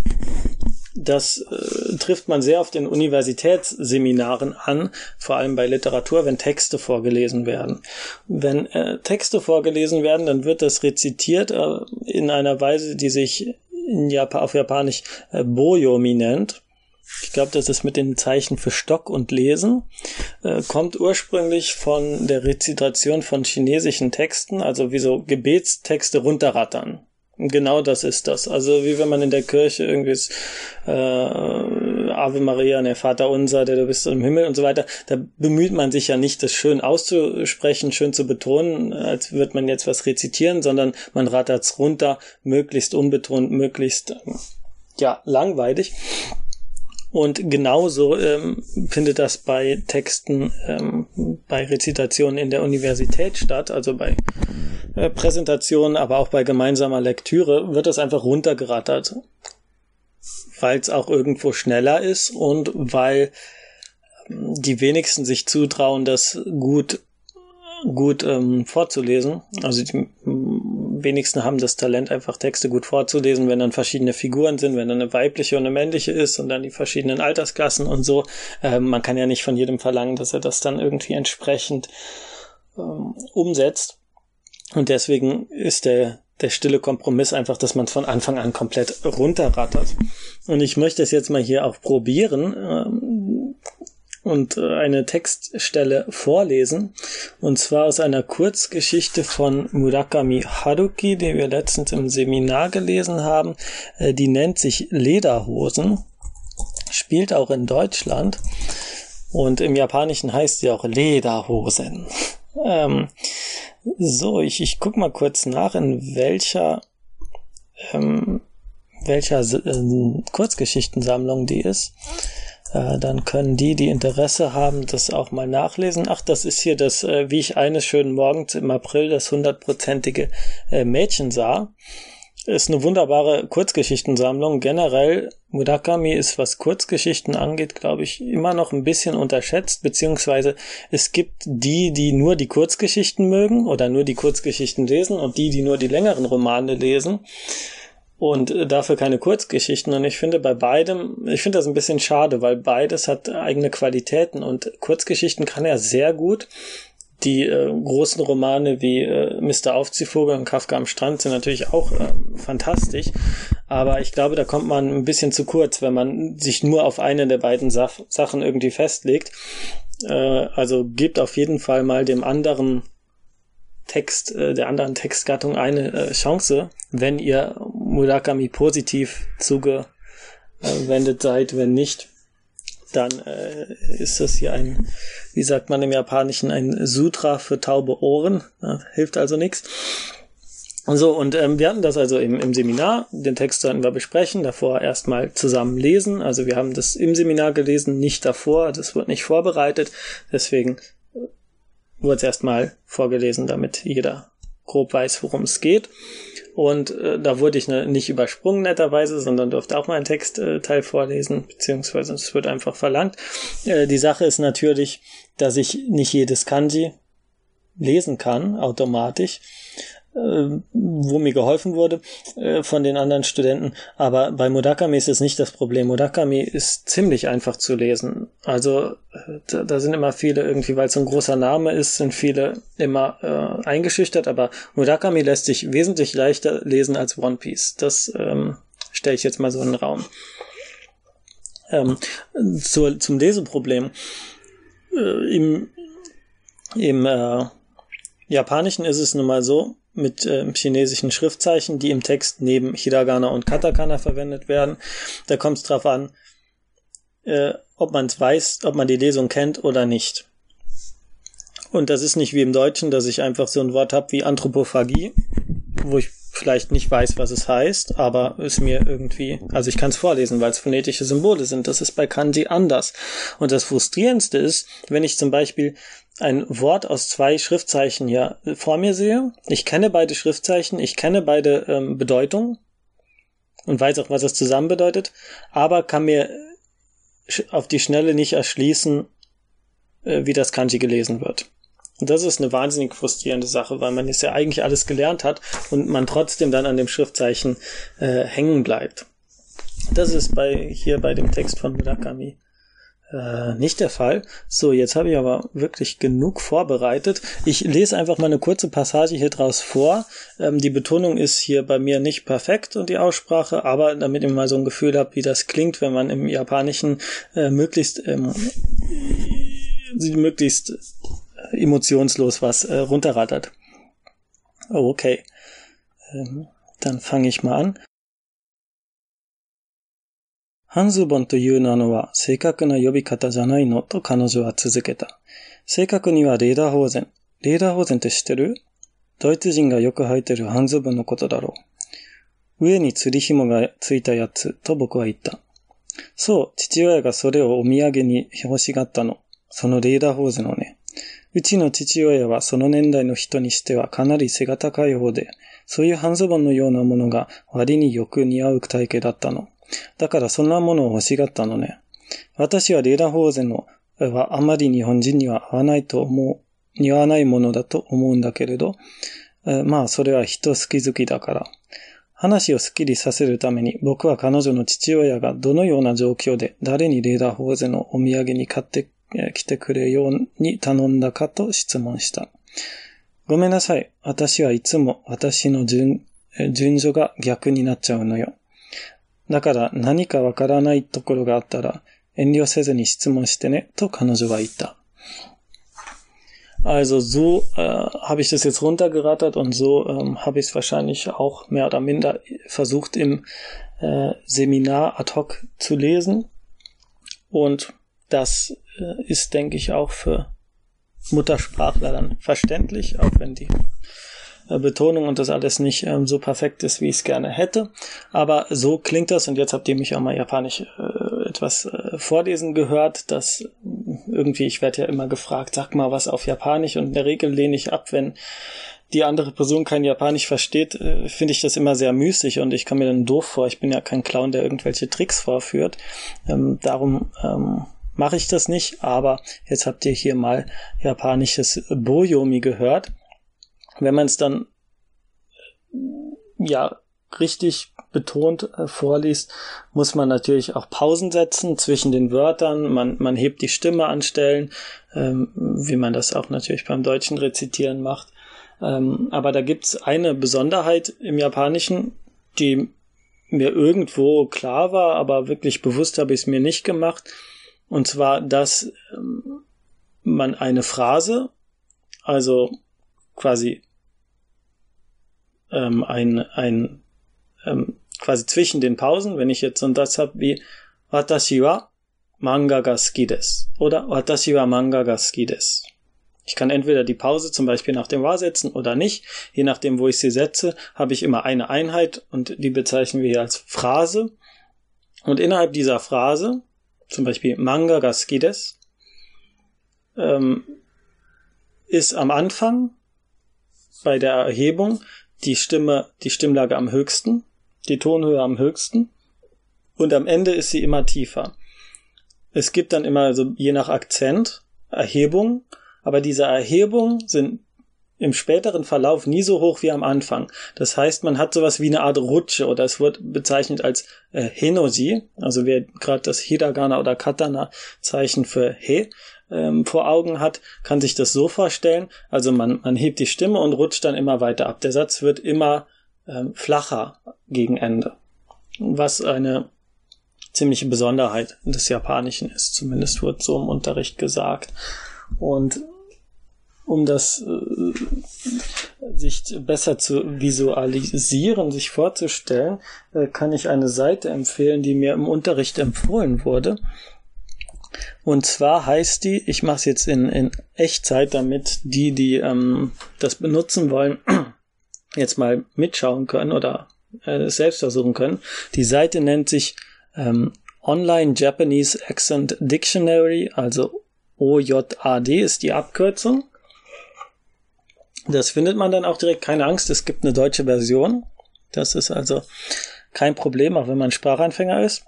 das äh, trifft man sehr auf den Universitätsseminaren an, vor allem bei Literatur, wenn Texte vorgelesen werden. Wenn äh, Texte vorgelesen werden, dann wird das rezitiert äh, in einer Weise, die sich Japan, auf Japanisch äh, Boyomi nennt. Ich glaube, das ist mit den Zeichen für Stock und Lesen. Äh, kommt ursprünglich von der Rezitation von chinesischen Texten, also wie so Gebetstexte runterrattern. Genau das ist das. Also wie wenn man in der Kirche irgendwie äh, Ave Maria, der Vater unser, der du bist im Himmel und so weiter, da bemüht man sich ja nicht, das schön auszusprechen, schön zu betonen, als würde man jetzt was rezitieren, sondern man rattert's runter, möglichst unbetont, möglichst ja langweilig. Und genauso ähm, findet das bei Texten, ähm, bei Rezitationen in der Universität statt, also bei äh, Präsentationen, aber auch bei gemeinsamer Lektüre, wird das einfach runtergerattert, weil es auch irgendwo schneller ist und weil ähm, die wenigsten sich zutrauen, das gut gut ähm, vorzulesen. Also die wenigsten haben das Talent, einfach Texte gut vorzulesen, wenn dann verschiedene Figuren sind, wenn dann eine weibliche und eine männliche ist und dann die verschiedenen Altersklassen und so. Ähm, man kann ja nicht von jedem verlangen, dass er das dann irgendwie entsprechend ähm, umsetzt. Und deswegen ist der, der stille Kompromiss einfach, dass man von Anfang an komplett runterrattert. Und ich möchte es jetzt mal hier auch probieren. Ähm, und äh, eine Textstelle vorlesen. Und zwar aus einer Kurzgeschichte von Murakami Haruki, die wir letztens im Seminar gelesen haben. Äh, die nennt sich Lederhosen, spielt auch in Deutschland. Und im Japanischen heißt sie auch Lederhosen. (laughs) Ähm, so, ich, ich guck mal kurz nach, in welcher, ähm, welcher äh, Kurzgeschichtensammlung die ist. Äh, dann können die, die Interesse haben, das auch mal nachlesen. Ach, das ist hier das, äh, wie ich eines schönen Morgens im April das hundertprozentige äh, Mädchen sah. Ist eine wunderbare Kurzgeschichtensammlung. Generell, Murakami ist, was Kurzgeschichten angeht, glaube ich, immer noch ein bisschen unterschätzt, beziehungsweise es gibt die, die nur die Kurzgeschichten mögen oder nur die Kurzgeschichten lesen und die, die nur die längeren Romane lesen. Und äh, dafür keine Kurzgeschichten. Und ich finde bei beidem, ich finde das ein bisschen schade, weil beides hat eigene Qualitäten und Kurzgeschichten kann er sehr gut. Die äh, großen Romane wie äh, Mr. Aufziehvogel und Kafka am Strand sind natürlich auch äh, fantastisch, aber ich glaube, da kommt man ein bisschen zu kurz, wenn man sich nur auf eine der beiden Sa Sachen irgendwie festlegt. Äh, also gibt auf jeden Fall mal dem anderen Text, äh, der anderen Textgattung eine äh, Chance, wenn ihr Murakami positiv zugewendet seid. Wenn nicht, dann äh, ist das hier ein, wie sagt man im Japanischen, ein Sutra für taube Ohren. Ja, hilft also nichts. So, und ähm, wir hatten das also im, im Seminar, den Text sollten wir besprechen, davor erstmal zusammen lesen. Also wir haben das im Seminar gelesen, nicht davor, das wird nicht vorbereitet. Deswegen wurde es erstmal vorgelesen, damit jeder grob weiß, worum es geht. Und äh, da wurde ich ne, nicht übersprungen netterweise, sondern durfte auch mal einen Textteil äh, vorlesen, beziehungsweise es wird einfach verlangt. Äh, die Sache ist natürlich, dass ich nicht jedes Kanji lesen kann, automatisch wo mir geholfen wurde äh, von den anderen Studenten. Aber bei Murakami ist es nicht das Problem. Murakami ist ziemlich einfach zu lesen. Also äh, da, da sind immer viele irgendwie, weil es so ein großer Name ist, sind viele immer äh, eingeschüchtert. Aber Murakami lässt sich wesentlich leichter lesen als One Piece. Das ähm, stelle ich jetzt mal so in den Raum. Ähm, zur, zum Leseproblem. Äh, Im im äh, Japanischen ist es nun mal so, mit äh, chinesischen Schriftzeichen, die im Text neben Hiragana und Katakana verwendet werden. Da kommt es drauf an, äh, ob man es weiß, ob man die Lesung kennt oder nicht. Und das ist nicht wie im Deutschen, dass ich einfach so ein Wort habe wie Anthropophagie, wo ich vielleicht nicht weiß, was es heißt, aber es mir irgendwie, also ich kann es vorlesen, weil es phonetische Symbole sind. Das ist bei Kanji anders. Und das Frustrierendste ist, wenn ich zum Beispiel ein Wort aus zwei Schriftzeichen hier vor mir sehe. Ich kenne beide Schriftzeichen, ich kenne beide ähm, Bedeutungen und weiß auch, was das zusammen bedeutet, aber kann mir auf die Schnelle nicht erschließen, äh, wie das Kanji gelesen wird. Und das ist eine wahnsinnig frustrierende Sache, weil man es ja eigentlich alles gelernt hat und man trotzdem dann an dem Schriftzeichen äh, hängen bleibt. Das ist bei hier bei dem Text von Murakami äh, nicht der Fall. So, jetzt habe ich aber wirklich genug vorbereitet. Ich lese einfach mal eine kurze Passage hier draus vor. Ähm, die Betonung ist hier bei mir nicht perfekt und die Aussprache, aber damit ihr mal so ein Gefühl habt, wie das klingt, wenn man im Japanischen äh, möglichst ähm, möglichst emotionslos was äh, runterrattert. Oh, okay. Ähm, dann fange ich mal an. 半ズボンというのは正確な呼び方じゃないのと彼女は続けた。正確にはレーダーホーゼン。レーダーホーゼンって知ってる？ドイツ人がよく履いてる半ズボンのことだろう。上に釣り紐がついたやつと僕は言った。そう、父親がそれをお土産に欲しがったの。そのレーダーホーゼンをね。うちの父親はその年代の人にしてはかなり背が高い方で、そういう半ズボンのようなものが割によく似合う体型だったの。だからそんなものを欲しがったのね。私はレーダーホーゼのはあまり日本人には合わないと思う、似合わないものだと思うんだけれど、まあそれは人好き好きだから。話をスッキリさせるために僕は彼女の父親がどのような状況で誰にレーダーホーゼのお土産に買ってきてくれように頼んだかと質問した。ごめんなさい。私はいつも私の順、順序が逆になっちゃうのよ。だから何かわからないところがあったら遠慮せずに質問してね、と彼女は言った。Also so äh, habe ich das jetzt runtergerattert und so ähm, habe ich es wahrscheinlich auch mehr oder minder versucht im äh, Seminar ad hoc zu lesen. Und das äh, ist, denke ich, auch für Muttersprachler dann verständlich, auch wenn die äh, Betonung und das alles nicht ähm, so perfekt ist, wie ich es gerne hätte. Aber so klingt das und jetzt habt ihr mich auch mal japanisch äh, etwas äh, vorlesen gehört, dass irgendwie, ich werde ja immer gefragt, sag mal was auf Japanisch und in der Regel lehne ich ab, wenn die andere Person kein Japanisch versteht, äh, finde ich das immer sehr müßig und ich komme mir dann doof vor. Ich bin ja kein Clown, der irgendwelche Tricks vorführt. Ähm, darum ähm, mache ich das nicht, aber jetzt habt ihr hier mal japanisches Boyomi gehört wenn man es dann ja richtig betont äh, vorliest, muss man natürlich auch Pausen setzen zwischen den Wörtern. Man, man hebt die Stimme an Stellen, ähm, wie man das auch natürlich beim deutschen Rezitieren macht. Ähm, aber da gibt's eine Besonderheit im Japanischen, die mir irgendwo klar war, aber wirklich bewusst habe ich es mir nicht gemacht. Und zwar, dass ähm, man eine Phrase, also quasi ähm, ein, ein ähm, quasi zwischen den Pausen, wenn ich jetzt so einen Satz habe wie Watashi wa manga ga suki desu oder Watashi wa manga ga suki desu. Ich kann entweder die Pause zum Beispiel nach dem Wa setzen oder nicht. Je nachdem, wo ich sie setze, habe ich immer eine Einheit und die bezeichnen wir hier als Phrase. Und innerhalb dieser Phrase, zum Beispiel Manga ga suki desu, ähm, ist am Anfang bei der Erhebung die Stimme, die Stimmlage am höchsten, die Tonhöhe am höchsten und am Ende ist sie immer tiefer. Es gibt dann immer, also je nach Akzent, Erhebung, aber diese Erhebungen sind im späteren Verlauf nie so hoch wie am Anfang. Das heißt, man hat sowas wie eine Art Rutsche oder es wird bezeichnet als äh, Henoji, also wer gerade das Hiragana oder Katana Zeichen für He ähm, vor Augen hat, kann sich das so vorstellen. Also man, man hebt die Stimme und rutscht dann immer weiter ab. Der Satz wird immer ähm, flacher gegen Ende. Was eine ziemliche Besonderheit des Japanischen ist. Zumindest wird so im Unterricht gesagt. Und um das äh, sich besser zu visualisieren, sich vorzustellen, äh, kann ich eine Seite empfehlen, die mir im Unterricht empfohlen wurde. Und zwar heißt die, ich mache es jetzt in, in Echtzeit, damit die, die ähm, das benutzen wollen, (clears throat) jetzt mal mitschauen können oder äh, selbst versuchen können. Die Seite nennt sich ähm, Online Japanese Accent Dictionary, also OJAD ist die Abkürzung. Das findet man dann auch direkt, keine Angst, es gibt eine deutsche Version. Das ist also kein Problem, auch wenn man Sprachanfänger ist.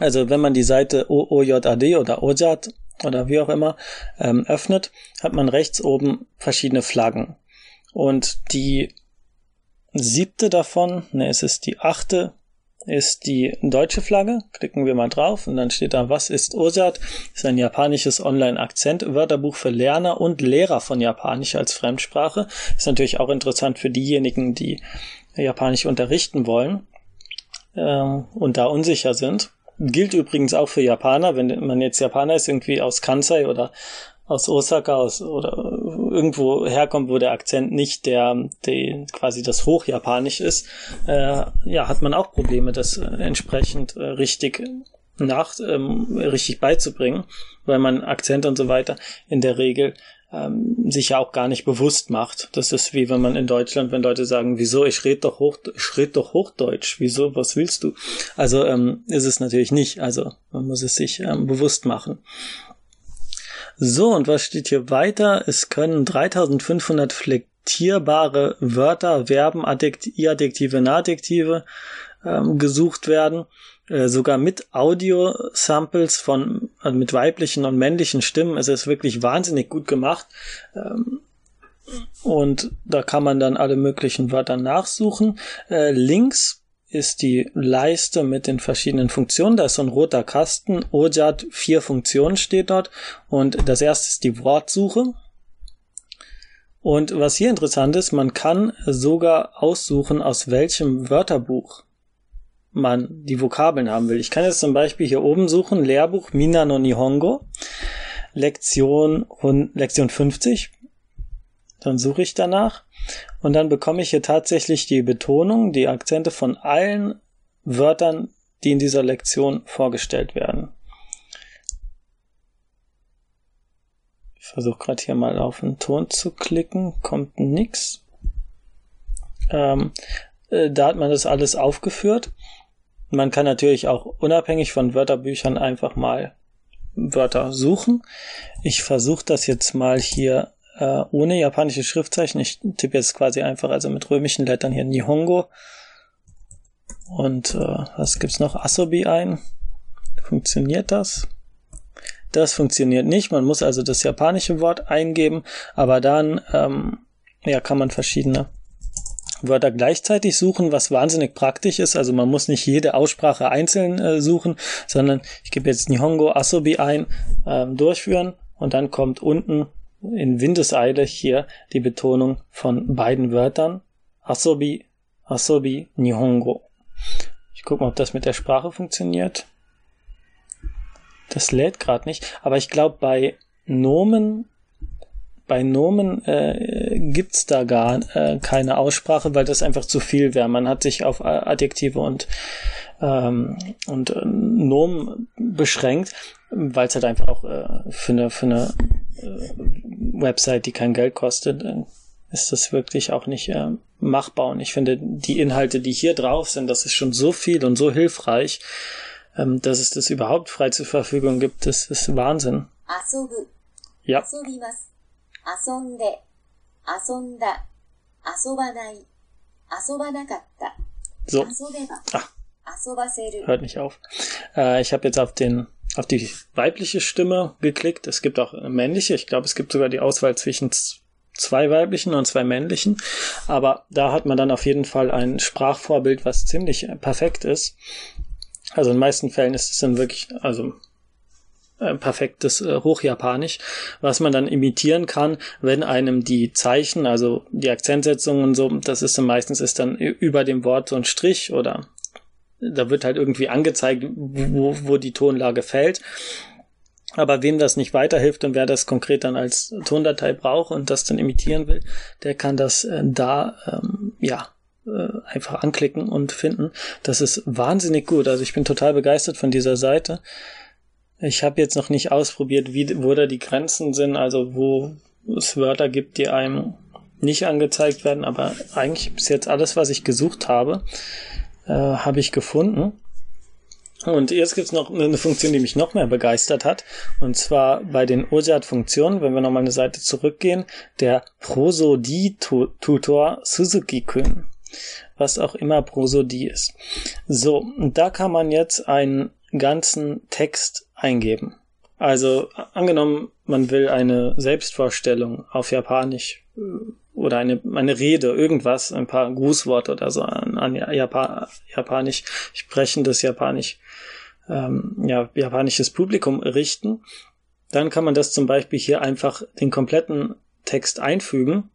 Also wenn man die Seite OJAD oder OJAD oder wie auch immer ähm, öffnet, hat man rechts oben verschiedene Flaggen. Und die siebte davon, ne, es ist die achte, ist die deutsche Flagge. Klicken wir mal drauf und dann steht da, was ist OJAD? Ist ein japanisches Online-Akzent-Wörterbuch für Lerner und Lehrer von Japanisch als Fremdsprache. Ist natürlich auch interessant für diejenigen, die Japanisch unterrichten wollen ähm, und da unsicher sind. Gilt übrigens auch für Japaner, wenn man jetzt Japaner ist, irgendwie aus Kansai oder aus Osaka aus, oder irgendwo herkommt, wo der Akzent nicht der, der quasi das Hochjapanisch ist, äh, ja, hat man auch Probleme, das äh, entsprechend äh, richtig nach, ähm, richtig beizubringen, weil man Akzent und so weiter in der Regel ähm, sich ja auch gar nicht bewusst macht. Das ist wie wenn man in Deutschland, wenn Leute sagen, wieso, ich rede doch Hoch, ich red doch Hochdeutsch, wieso, was willst du? Also ähm, ist es natürlich nicht. Also man muss es sich ähm, bewusst machen. So, und was steht hier weiter? Es können 3500 flektierbare Wörter, Verben, Adjektive, Nadjektive ähm, gesucht werden. Äh, sogar mit Audio-Samples von, also mit weiblichen und männlichen Stimmen. Es ist wirklich wahnsinnig gut gemacht. Ähm, und da kann man dann alle möglichen Wörter nachsuchen. Äh, links ist die Leiste mit den verschiedenen Funktionen. Da ist so ein roter Kasten. OJAT, vier Funktionen steht dort. Und das erste ist die Wortsuche. Und was hier interessant ist, man kann sogar aussuchen, aus welchem Wörterbuch man die Vokabeln haben will. Ich kann jetzt zum Beispiel hier oben suchen, Lehrbuch Mina no Nihongo, Lektion, Lektion 50. Dann suche ich danach und dann bekomme ich hier tatsächlich die Betonung, die Akzente von allen Wörtern, die in dieser Lektion vorgestellt werden. Ich versuche gerade hier mal auf den Ton zu klicken, kommt nix. Ähm, äh, da hat man das alles aufgeführt. Man kann natürlich auch unabhängig von Wörterbüchern einfach mal Wörter suchen. Ich versuche das jetzt mal hier äh, ohne japanische Schriftzeichen. Ich tippe jetzt quasi einfach also mit römischen Lettern hier Nihongo. Und äh, was gibt's noch? Asobi ein. Funktioniert das? Das funktioniert nicht. Man muss also das japanische Wort eingeben, aber dann ähm, ja, kann man verschiedene Wörter gleichzeitig suchen, was wahnsinnig praktisch ist. Also man muss nicht jede Aussprache einzeln äh, suchen, sondern ich gebe jetzt Nihongo Asobi ein, äh, durchführen und dann kommt unten in Windeseile hier die Betonung von beiden Wörtern. Asobi, Asobi, Nihongo. Ich gucke mal, ob das mit der Sprache funktioniert. Das lädt gerade nicht, aber ich glaube bei Nomen bei Nomen äh, gibt's da gar äh, keine Aussprache, weil das einfach zu viel wäre. Man hat sich auf Adjektive und ähm, und äh, Nomen beschränkt, weil es halt einfach auch äh, für eine für eine äh, Website, die kein Geld kostet, äh, ist das wirklich auch nicht äh, machbar. Und ich finde, die Inhalte, die hier drauf sind, das ist schon so viel und so hilfreich, ähm, dass es das überhaupt frei zur Verfügung gibt. Das ist Wahnsinn. Ja. 遊んで、遊んだ、遊ばない、遊ばなかった、so. 遊べば、ah. 遊ばせる。Hört nicht auf. Äh, ich habe jetzt auf den auf die weibliche Stimme geklickt. Es gibt auch eine männliche. Ich glaube, es gibt sogar die Auswahl zwischen zwei weiblichen und zwei männlichen. Aber da hat man dann auf jeden Fall ein Sprachvorbild, was ziemlich perfekt ist. Also in den meisten Fällen ist es dann wirklich, also äh, perfektes äh, Hochjapanisch, was man dann imitieren kann, wenn einem die Zeichen, also die Akzentsetzungen und so, das ist dann meistens ist dann über dem Wort so ein Strich oder da wird halt irgendwie angezeigt, wo, wo die Tonlage fällt. Aber wem das nicht weiterhilft und wer das konkret dann als Tondatei braucht und das dann imitieren will, der kann das äh, da ähm, ja äh, einfach anklicken und finden. Das ist wahnsinnig gut. Also ich bin total begeistert von dieser Seite. Ich habe jetzt noch nicht ausprobiert, wie, wo da die Grenzen sind, also wo es Wörter gibt, die einem nicht angezeigt werden, aber eigentlich bis jetzt alles, was ich gesucht habe, äh, habe ich gefunden. Und jetzt gibt's noch eine Funktion, die mich noch mehr begeistert hat. Und zwar bei den OJAT-Funktionen, wenn wir nochmal eine Seite zurückgehen, der Prosodie-Tutor Suzuki-Kun. Was auch immer Prosodie ist. So, und da kann man jetzt einen ganzen Text eingeben. Also angenommen, man will eine Selbstvorstellung auf Japanisch äh, oder eine, eine Rede, irgendwas, ein paar Grußworte oder so an, an Japan, Japanisch sprechendes Japanisch, ähm, ja, japanisches Publikum richten, dann kann man das zum Beispiel hier einfach den kompletten Text einfügen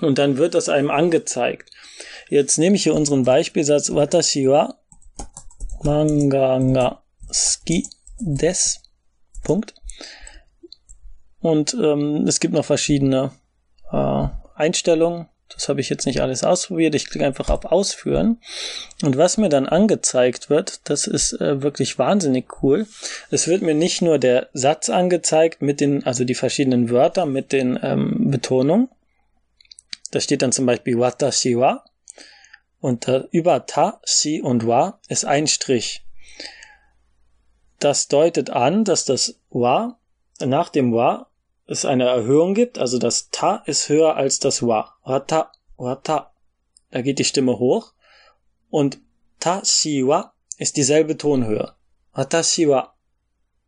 und dann wird das einem angezeigt. Jetzt nehme ich hier unseren Beispielsatz Watashi wa manga ga ski des. Punkt. Und ähm, es gibt noch verschiedene äh, Einstellungen. Das habe ich jetzt nicht alles ausprobiert. Ich klicke einfach auf Ausführen. Und was mir dann angezeigt wird, das ist äh, wirklich wahnsinnig cool. Es wird mir nicht nur der Satz angezeigt mit den, also die verschiedenen Wörter mit den ähm, Betonungen. Da steht dann zum Beispiel Watashi wa. Und äh, über ta, shi und wa ist ein Strich. Das deutet an, dass das Wa nach dem Wa es eine Erhöhung gibt, also das Ta ist höher als das Wa. Wata, wata. Da geht die Stimme hoch. Und Ta shi wa ist dieselbe Tonhöhe. Watashi wa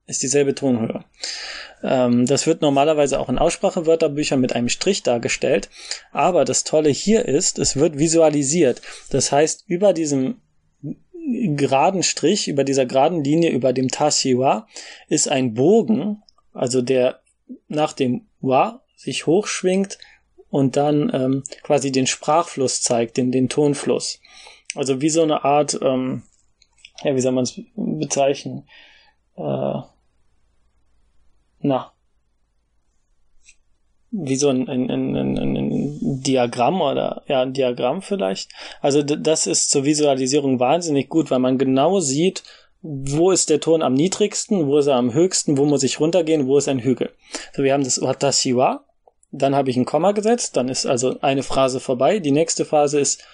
ist dieselbe Tonhöhe. Ähm, das wird normalerweise auch in Aussprachewörterbüchern mit einem Strich dargestellt. Aber das Tolle hier ist, es wird visualisiert. Das heißt, über diesem geraden Strich, über dieser geraden Linie, über dem Tashiwa, ist ein Bogen, also der nach dem Wa sich hochschwingt und dann ähm, quasi den Sprachfluss zeigt, den, den Tonfluss. Also wie so eine Art, ähm, ja, wie soll man es bezeichnen? Äh, na, wie so ein, ein, ein, ein, ein Diagramm oder ja, ein Diagramm vielleicht. Also das ist zur Visualisierung wahnsinnig gut, weil man genau sieht, wo ist der Ton am niedrigsten, wo ist er am höchsten, wo muss ich runtergehen, wo ist ein Hügel. So, wir haben das Watashi wa, dann habe ich ein Komma gesetzt, dann ist also eine Phrase vorbei. Die nächste Phase ist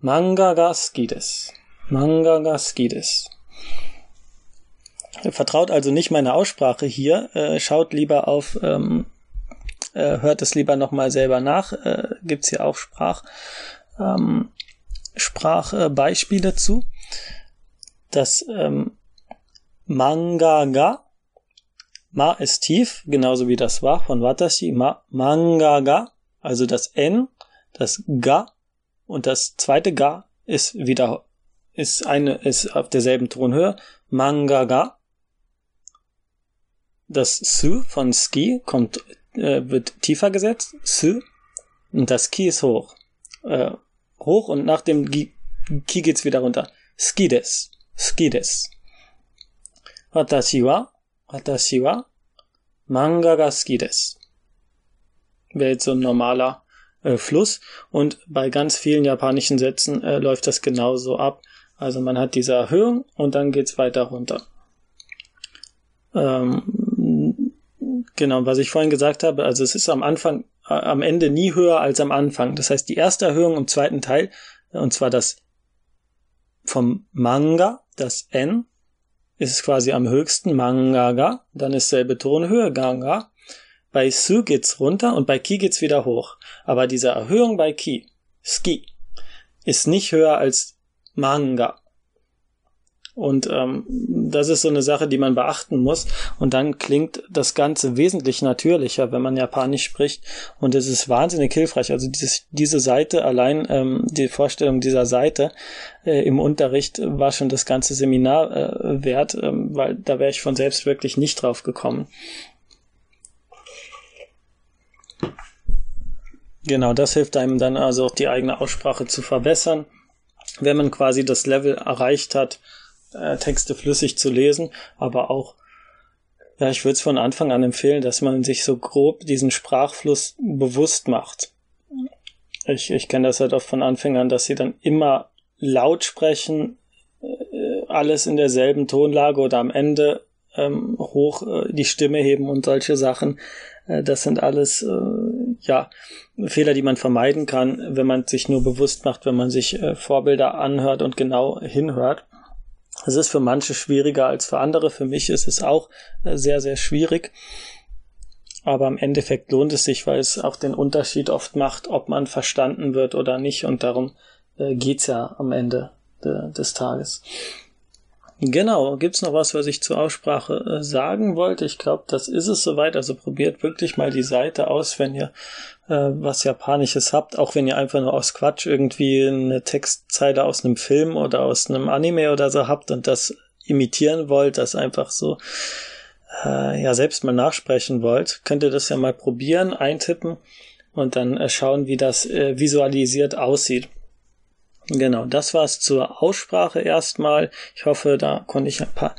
Manga ga skides. Manga ga skides. Vertraut also nicht meiner Aussprache hier, äh, schaut lieber auf ähm, äh, hört es lieber nochmal selber nach. Äh, Gibt hier auch Sprach, ähm, Sprachbeispiele zu. Das ähm, Mangaga, Ma ist tief, genauso wie das Wa von Watashi. Ma, Mangaga, also das N, das Ga Und das zweite Ga ist wieder, ist eine, ist auf derselben Tonhöhe. Manga Ga. Das Su von Ski kommt, äh, wird tiefer gesetzt. Su. Und das Ki ist hoch. Äh, hoch und nach dem Ki geht's wieder runter. Ski des. Ski des. Watashi wa, watashi wa, manga ga suki desu. Wäre jetzt so ein normaler äh, Fluss. Und bei ganz vielen japanischen Sätzen äh, läuft das genauso ab. Also man hat diese Erhöhung und dann geht's weiter runter. Ähm, genau, was ich vorhin gesagt habe, also es ist am Anfang, äh, am Ende nie höher als am Anfang. Das heißt, die erste Erhöhung im zweiten Teil, und zwar das vom Manga, das N, ist quasi am höchsten, Mangaga, dann ist selbe Tonhöhe, Ganga. Bei Su geht's runter und bei Ki geht's wieder hoch. Aber diese Erhöhung bei Ki, Ski, ist nicht höher als Manga. Und ähm, das ist so eine Sache, die man beachten muss. Und dann klingt das Ganze wesentlich natürlicher, wenn man Japanisch spricht. Und es ist wahnsinnig hilfreich. Also dieses, diese Seite, allein ähm, die Vorstellung dieser Seite äh, im Unterricht war schon das ganze Seminar äh, wert, ähm, weil da wäre ich von selbst wirklich nicht drauf gekommen. Genau, das hilft einem dann also auch die eigene Aussprache zu verbessern. Wenn man quasi das Level erreicht hat, äh, Texte flüssig zu lesen, aber auch, ja, ich würde es von Anfang an empfehlen, dass man sich so grob diesen Sprachfluss bewusst macht. Ich, ich kenne das halt oft von Anfängern, dass sie dann immer laut sprechen, äh, alles in derselben Tonlage oder am Ende ähm, hoch äh, die Stimme heben und solche Sachen. Äh, das sind alles äh, ja Fehler, die man vermeiden kann, wenn man sich nur bewusst macht, wenn man sich äh, Vorbilder anhört und genau hinhört. Es ist für manche schwieriger als für andere. Für mich ist es auch äh, sehr, sehr schwierig. Aber im Endeffekt lohnt es sich, weil es auch den Unterschied oft macht, ob man verstanden wird oder nicht. Und darum äh, geht's ja am Ende de, des Tages. Genau, gibt's noch was, was ich zur Aussprache äh, sagen wollte? Ich glaube, das ist es soweit. Also probiert wirklich mal die Seite aus, wenn ihr äh, was Japanisches habt, auch wenn ihr einfach nur aus Quatsch irgendwie eine Textzeile aus einem Film oder aus einem Anime oder so habt und das imitieren wollt, das einfach so äh, ja selbst mal nachsprechen wollt, könnt ihr das ja mal probieren, eintippen und dann äh, schauen, wie das äh, visualisiert aussieht. Genau, das war's zur Aussprache erstmal. Ich hoffe, da konnte ich ein paar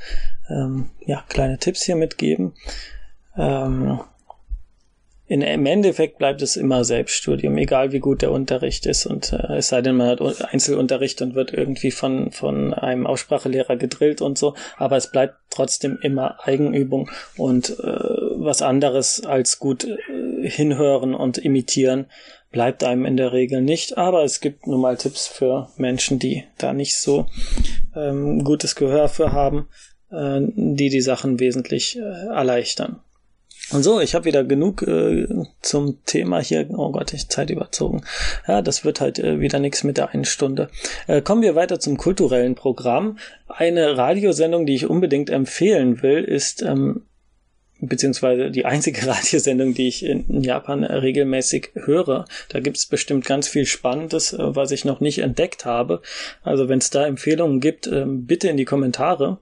ähm, ja, kleine Tipps hier mitgeben. Ähm, in, im Endeffekt bleibt es immer Selbststudium, egal wie gut der Unterricht ist. Und äh, es sei denn, man hat Einzelunterricht und wird irgendwie von, von einem Aussprachelehrer gedrillt und so. Aber es bleibt trotzdem immer Eigenübung und äh, was anderes als gut äh, hinhören und imitieren bleibt einem in der Regel nicht. Aber es gibt nun mal Tipps für Menschen, die da nicht so ähm, gutes Gehör für haben, äh, die die Sachen wesentlich äh, erleichtern. Und so, ich habe wieder genug äh, zum Thema hier. Oh Gott, ich Zeit überzogen. Ja, das wird halt äh, wieder nichts mit der einen Stunde. Äh, kommen wir weiter zum kulturellen Programm. Eine Radiosendung, die ich unbedingt empfehlen will, ist ähm, beziehungsweise die einzige (laughs) Radiosendung, die ich in Japan regelmäßig höre. Da gibt es bestimmt ganz viel Spannendes, äh, was ich noch nicht entdeckt habe. Also wenn es da Empfehlungen gibt, ähm, bitte in die Kommentare.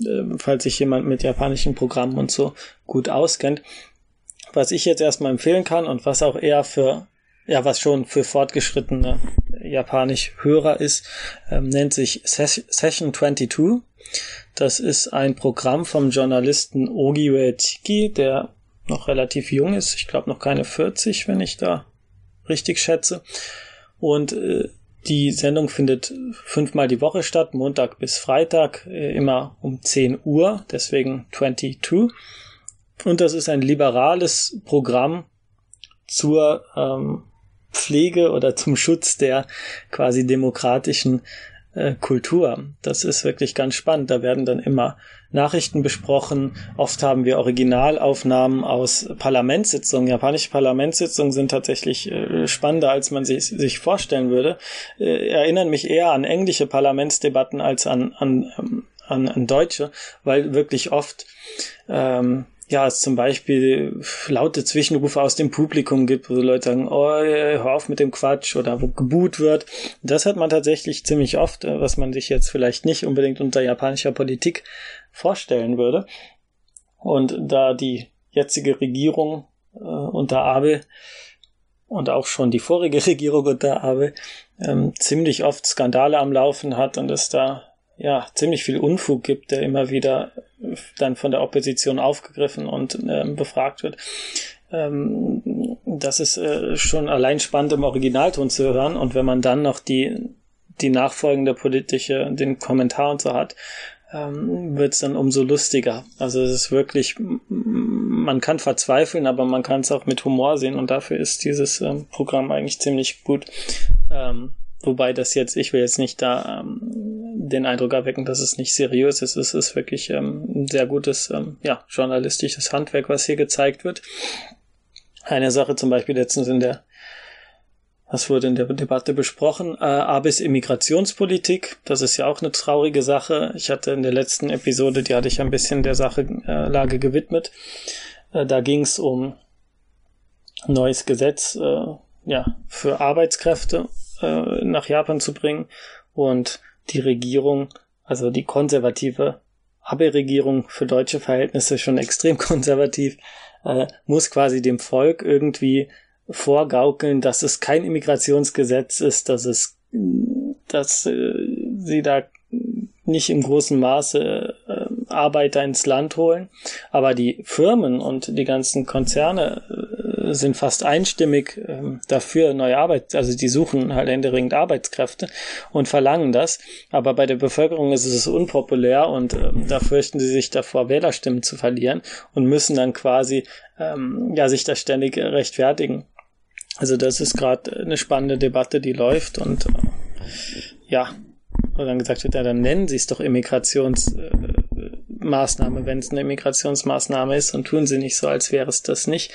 Ähm, falls sich jemand mit japanischen Programmen und so gut auskennt. Was ich jetzt erstmal empfehlen kann und was auch eher für, ja, was schon für fortgeschrittene Japanisch-Hörer ist, ähm, nennt sich Session 22. Das ist ein Programm vom Journalisten Ogiwe Chiki, der noch relativ jung ist. Ich glaube noch keine 40, wenn ich da richtig schätze. Und äh, die Sendung findet fünfmal die Woche statt, Montag bis Freitag, äh, immer um 10 Uhr, deswegen 22. Und das ist ein liberales Programm zur ähm, Pflege oder zum Schutz der quasi demokratischen äh, Kultur. Das ist wirklich ganz spannend. Da werden dann immer Nachrichten besprochen. Oft haben wir Originalaufnahmen aus Parlamentssitzungen. Japanische Parlamentssitzungen sind tatsächlich äh, spannender, als man sich, sich vorstellen würde. Äh, erinnern mich eher an englische Parlamentsdebatten als an, an, ähm, an, an deutsche, weil wirklich oft ähm, ja, es zum Beispiel laute Zwischenrufe aus dem Publikum gibt, wo Leute sagen, oh, hör auf mit dem Quatsch oder wo geboot wird. Das hat man tatsächlich ziemlich oft, äh, was man sich jetzt vielleicht nicht unbedingt unter japanischer Politik vorstellen würde. Und da die jetzige Regierung äh, unter Abe und auch schon die vorige (laughs) Regierung unter Abe ähm, ziemlich oft Skandale am Laufen hat und es da ja ziemlich viel Unfug gibt, der immer wieder dann von der Opposition aufgegriffen und ähm, befragt wird. Ähm, das ist äh, schon allein spannend im Originalton zu hören und wenn man dann noch die die nachfolgende politische, den Kommentar und so hat, ähm, wird es dann umso lustiger. Also es ist wirklich, man kann verzweifeln, aber man kann es auch mit Humor sehen und dafür ist dieses ähm, Programm eigentlich ziemlich gut. Ähm, wobei das jetzt, ich will jetzt nicht da ähm, den Eindruck erwecken, dass es nicht seriös ist. Es ist wirklich ähm, ein sehr gutes, ähm, ja, journalistisches Handwerk, was hier gezeigt wird. Eine Sache zum Beispiel letztens in der, was wurde in der Debatte besprochen, äh, Abis Immigrationspolitik. Das ist ja auch eine traurige Sache. Ich hatte in der letzten Episode, die hatte ich ein bisschen der Sache äh, Lage gewidmet. Äh, da ging es um neues Gesetz, äh, ja, für Arbeitskräfte äh, nach Japan zu bringen und die Regierung, also die konservative Abe-Regierung für deutsche Verhältnisse schon (laughs) extrem konservativ, äh, muss quasi dem Volk irgendwie vorgaukeln, dass es kein Immigrationsgesetz ist, dass es, dass äh, sie da nicht im großen Maße äh, Arbeiter ins Land holen, aber die Firmen und die ganzen Konzerne äh, sind fast einstimmig äh, dafür neue Arbeit, also die suchen halt händeringend Arbeitskräfte und verlangen das, aber bei der Bevölkerung ist es unpopulär und äh, da fürchten sie sich davor, Wählerstimmen zu verlieren und müssen dann quasi ähm, ja sich da ständig rechtfertigen. Also das ist gerade eine spannende Debatte, die läuft und äh, ja, und dann gesagt wird, ja, dann nennen sie es doch Immigrationsmaßnahme, äh, wenn es eine Immigrationsmaßnahme ist und tun sie nicht so, als wäre es das nicht.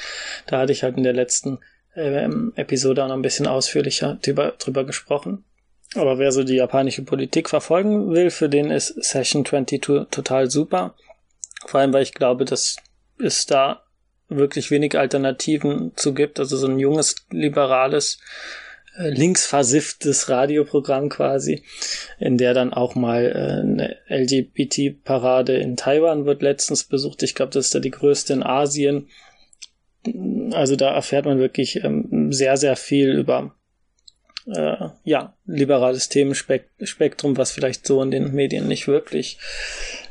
Da hatte ich halt in der letzten äh, Episode auch noch ein bisschen ausführlicher drüber, drüber gesprochen. Aber wer so die japanische Politik verfolgen will, für den ist Session 22 total super. Vor allem, weil ich glaube, dass es da wirklich wenig Alternativen zu gibt. Also so ein junges, liberales linksversifftes Radioprogramm quasi, in der dann auch mal äh, eine LGBT-Parade in Taiwan wird letztens besucht. Ich glaube, das ist da die größte in Asien. Also da erfährt man wirklich ähm, sehr, sehr viel über äh, ja, liberales Themenspektrum, was vielleicht so in den Medien nicht wirklich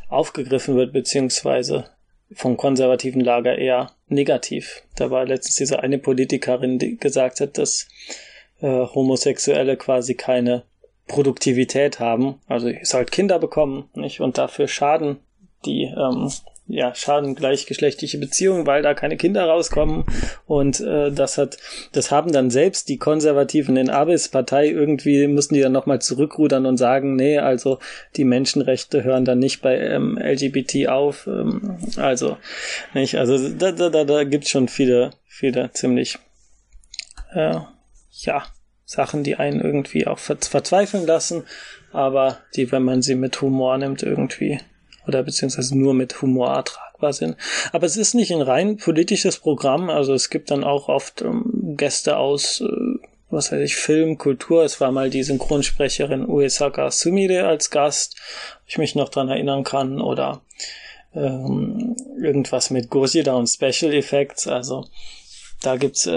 aufgegriffen wird, beziehungsweise vom konservativen Lager eher negativ. Da war letztens diese eine Politikerin, die gesagt hat, dass äh, Homosexuelle quasi keine Produktivität haben. Also ich soll halt Kinder bekommen, nicht? Und dafür schaden die, ähm, ja, schaden gleichgeschlechtliche Beziehungen, weil da keine Kinder rauskommen. Und äh, das hat, das haben dann selbst die Konservativen in Abis Partei irgendwie, müssen die dann nochmal zurückrudern und sagen, nee, also die Menschenrechte hören dann nicht bei ähm, LGBT auf. Ähm, also, nicht, also da, da, da, da gibt's schon viele, viele ziemlich äh, ja, Sachen, die einen irgendwie auch verzweifeln lassen, aber die, wenn man sie mit Humor nimmt, irgendwie oder beziehungsweise nur mit Humor ertragbar sind. Aber es ist nicht ein rein politisches Programm, also es gibt dann auch oft ähm, Gäste aus, äh, was weiß ich, Film, Kultur. Es war mal die Synchronsprecherin Uesaka Sumire als Gast, ich mich noch dran erinnern kann, oder ähm, irgendwas mit Gojira und Special Effects, also da gibt's äh,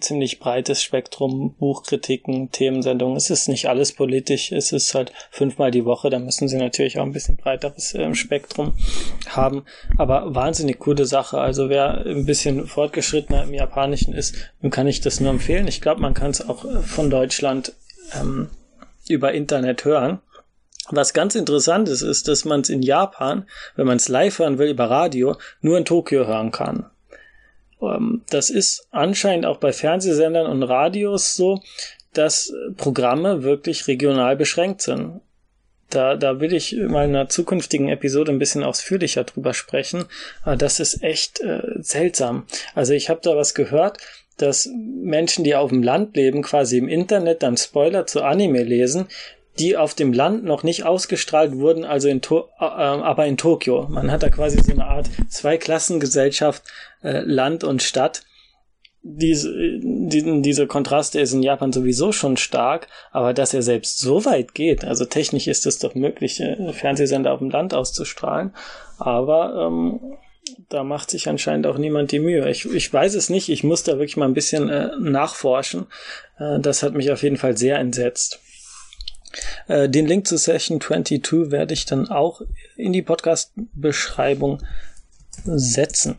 ziemlich breites Spektrum, Buchkritiken, Themensendungen. Es ist nicht alles politisch, es ist halt fünfmal die Woche, da müssen sie natürlich auch ein bisschen breiteres äh, Spektrum haben. Aber wahnsinnig coole Sache. Also wer ein bisschen fortgeschrittener im Japanischen ist, dem kann ich das nur empfehlen. Ich glaube, man kann es auch äh, von Deutschland ähm, über Internet hören. Was ganz interessant ist, ist, dass man es in Japan, wenn man es live hören will über Radio, nur in Tokio hören kann. Ähm, das ist anscheinend auch bei Fernsehsendern und Radios so, dass Programme wirklich regional beschränkt sind. Da, da will ich in einer zukünftigen Episode ein bisschen ausführlicher drüber sprechen. Aber das ist echt äh, seltsam. Also ich habe da was gehört, dass Menschen, die auf dem Land leben, quasi im Internet dann Spoiler zu Anime lesen, die auf dem Land noch nicht ausgestrahlt wurden, also in to äh, aber in Tokio. Man hat da quasi so eine Art Zweiklassengesellschaft, äh, Land und Stadt. Diese, die, diese Kontraste ist in Japan sowieso schon stark, aber dass er selbst so weit geht, also technisch ist es doch möglich, äh, Fernsehsender auf dem Land auszustrahlen, aber ähm, da macht sich anscheinend auch niemand die Mühe. Ich, ich weiß es nicht, ich muss da wirklich mal ein bisschen äh, nachforschen. Äh, das hat mich auf jeden Fall sehr entsetzt. Äh, den Link zu Session 22 werde ich dann auch in die Podcast-Beschreibung setzen.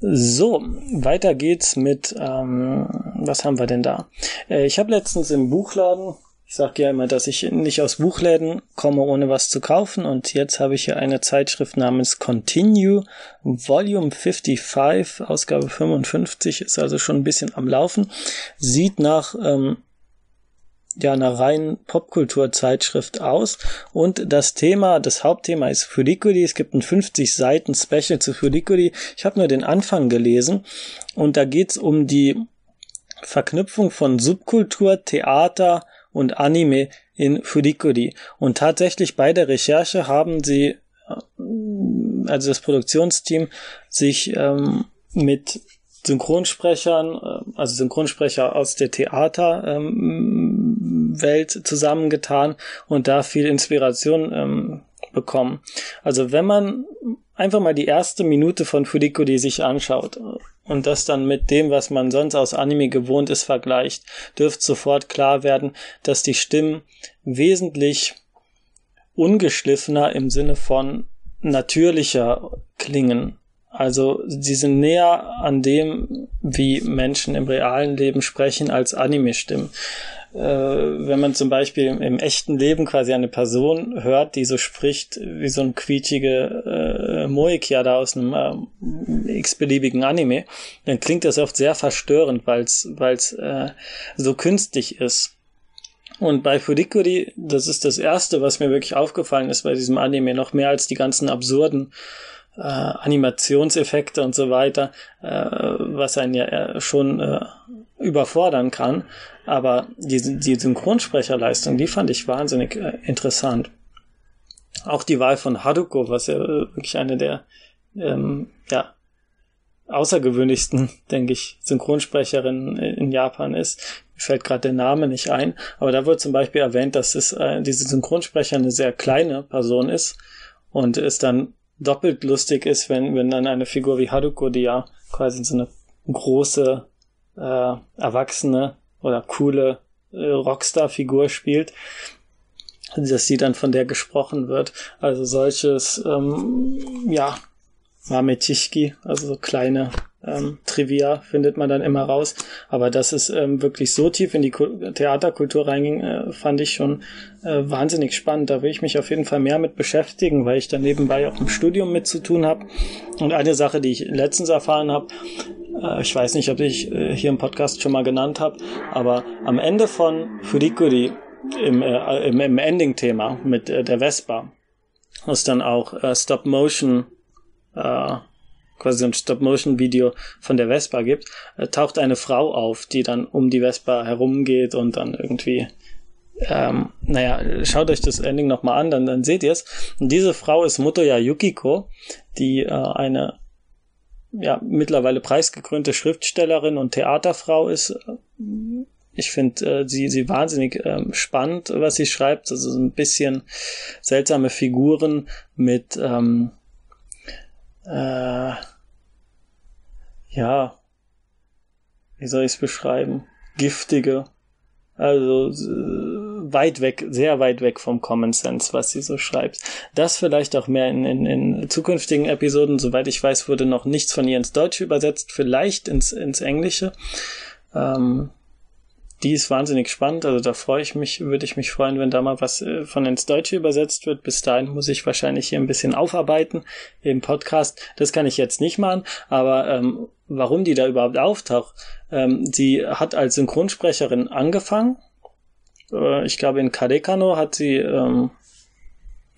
So, weiter geht's mit, ähm, was haben wir denn da? Äh, ich habe letztens im Buchladen ich sage ja immer, dass ich nicht aus Buchläden komme, ohne was zu kaufen. Und jetzt habe ich hier eine Zeitschrift namens Continue, Volume 55, Ausgabe 55, ist also schon ein bisschen am Laufen. Sieht nach ähm, ja einer reinen Popkulturzeitschrift aus und das Thema, das Hauptthema ist Furikuri. Es gibt ein 50 Seiten Special zu Furikuri. Ich habe nur den Anfang gelesen und da geht's um die Verknüpfung von Subkultur, Theater und Anime in Furikuri. Und tatsächlich bei der Recherche haben sie, äh, also das Produktionsteam, sich ähm, mit Synchronsprechern, äh, also Synchronsprecher aus der Theaterwelt ähm, zusammengetan und da viel Inspiration ähm, bekommen. Also wenn man einfach mal die erste Minute von Furikuri sich anschaut und das dann mit dem, was man sonst aus Anime gewohnt ist, vergleicht, dürfte sofort klar werden, dass die Stimmen wesentlich ungeschliffener im Sinne von natürlicher klingen. Also sie sind näher an dem, wie Menschen im realen Leben sprechen, als Anime-Stimmen äh, wenn man zum Beispiel im, echten Leben quasi eine Person hört, die so spricht wie so ein quietschige äh, Moikia da aus einem äh, x-beliebigen Anime, dann klingt das oft sehr verstörend, weil es äh, so künstlich ist. Und bei Furikuri, das ist das erste, was mir wirklich aufgefallen ist bei diesem Anime, noch mehr als die ganzen absurden äh, Animationseffekte und so weiter, äh, was einen ja äh, schon äh, überfordern kann. Aber die, die Synchronsprecherleistung, die fand ich wahnsinnig äh, interessant. Auch die Wahl von Haruko, was ja äh, wirklich eine der ähm, ja, außergewöhnlichsten, (laughs) denke ich, Synchronsprecherinnen in Japan ist. Mir fällt gerade der Name nicht ein, aber da wird zum Beispiel erwähnt, dass es, äh, diese Synchronsprecher eine sehr kleine Person ist und es dann doppelt lustig ist, wenn, wenn dann eine Figur wie Haruko, die ja quasi so eine große äh, erwachsene oder coole äh, Rockstar-Figur spielt, dass sie dann von der gesprochen wird. Also solches, ähm, ja, Mametischki, also so kleine ähm, Trivia findet man dann immer raus. Aber dass es ähm, wirklich so tief in die Theaterkultur reinging, äh, fand ich schon äh, wahnsinnig spannend. Da will ich mich auf jeden Fall mehr mit beschäftigen, weil ich dann nebenbei auch im Studium mit zu tun habe. Und eine Sache, die ich letztens erfahren habe, äh, ich weiß nicht, ob ich äh, hier im Podcast schon mal genannt habe, aber am Ende von Furikuri im, äh, im, im Ending-Thema mit äh, der Vespa, was dann auch äh, Stop-Motion äh, quasi ein Stop-Motion-Video von der Vespa gibt, äh, taucht eine Frau auf, die dann um die Vespa herumgeht und dann irgendwie ähm, naja, schaut euch das Ending nochmal an, dann, dann seht ihr es. Und diese Frau ist Motoya Yukiko, die äh, eine ja, mittlerweile preisgekrönte Schriftstellerin und Theaterfrau ist. Ich finde äh, sie, sie wahnsinnig äh, spannend, was sie schreibt. Also so ein bisschen seltsame Figuren mit ähm, äh, ja, wie soll ich es beschreiben? Giftige. Also äh, weit weg, sehr weit weg vom Common Sense, was sie so schreibt. Das vielleicht auch mehr in, in, in zukünftigen Episoden. Soweit ich weiß, wurde noch nichts von ihr ins Deutsche übersetzt, vielleicht ins, ins Englische. Ähm, die ist wahnsinnig spannend. Also da freue ich mich, würde ich mich freuen, wenn da mal was äh, von ins Deutsche übersetzt wird. Bis dahin muss ich wahrscheinlich hier ein bisschen aufarbeiten im Podcast. Das kann ich jetzt nicht machen, aber ähm, warum die da überhaupt auftaucht? Ähm, sie hat als Synchronsprecherin angefangen. Äh, ich glaube, in Kadekano hat sie ähm,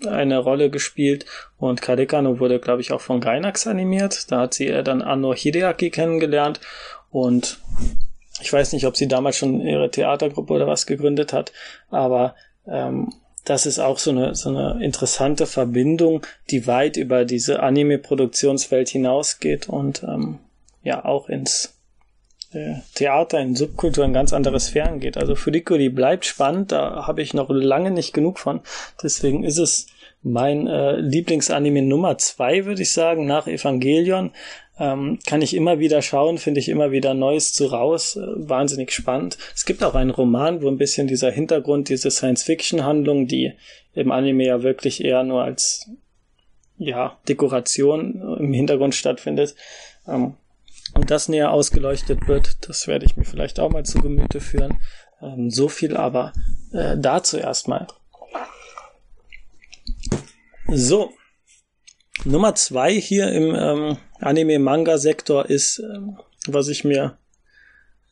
eine Rolle gespielt und Kadekano wurde, glaube ich, auch von Gainax animiert. Da hat sie äh, dann Anno Hideaki kennengelernt und ich weiß nicht, ob sie damals schon ihre Theatergruppe oder was gegründet hat, aber Ähm, das ist auch so eine, so eine interessante Verbindung, die weit über diese Anime-Produktionswelt hinausgeht und ähm, ja auch ins äh, Theater, in Subkultur, in ganz andere Sphären geht. Also Furikuri bleibt spannend, da habe ich noch lange nicht genug von. Deswegen ist es mein äh, Lieblingsanime Nummer zwei, würde ich sagen, nach Evangelion. Ähm, kann ich immer wieder schauen, finde ich immer wieder Neues zu raus. Äh, wahnsinnig spannend. Es gibt auch einen Roman, wo ein bisschen dieser Hintergrund, diese Science-Fiction-Handlung, die im Anime ja wirklich eher nur als ja, Dekoration im Hintergrund stattfindet, ähm, und das näher ausgeleuchtet wird. Das werde ich mir vielleicht auch mal zu Gemüte führen. Ähm, so viel aber äh, dazu erstmal. So, Nummer zwei hier im ähm, Anime-Manga-Sektor ist, ähm, was ich mir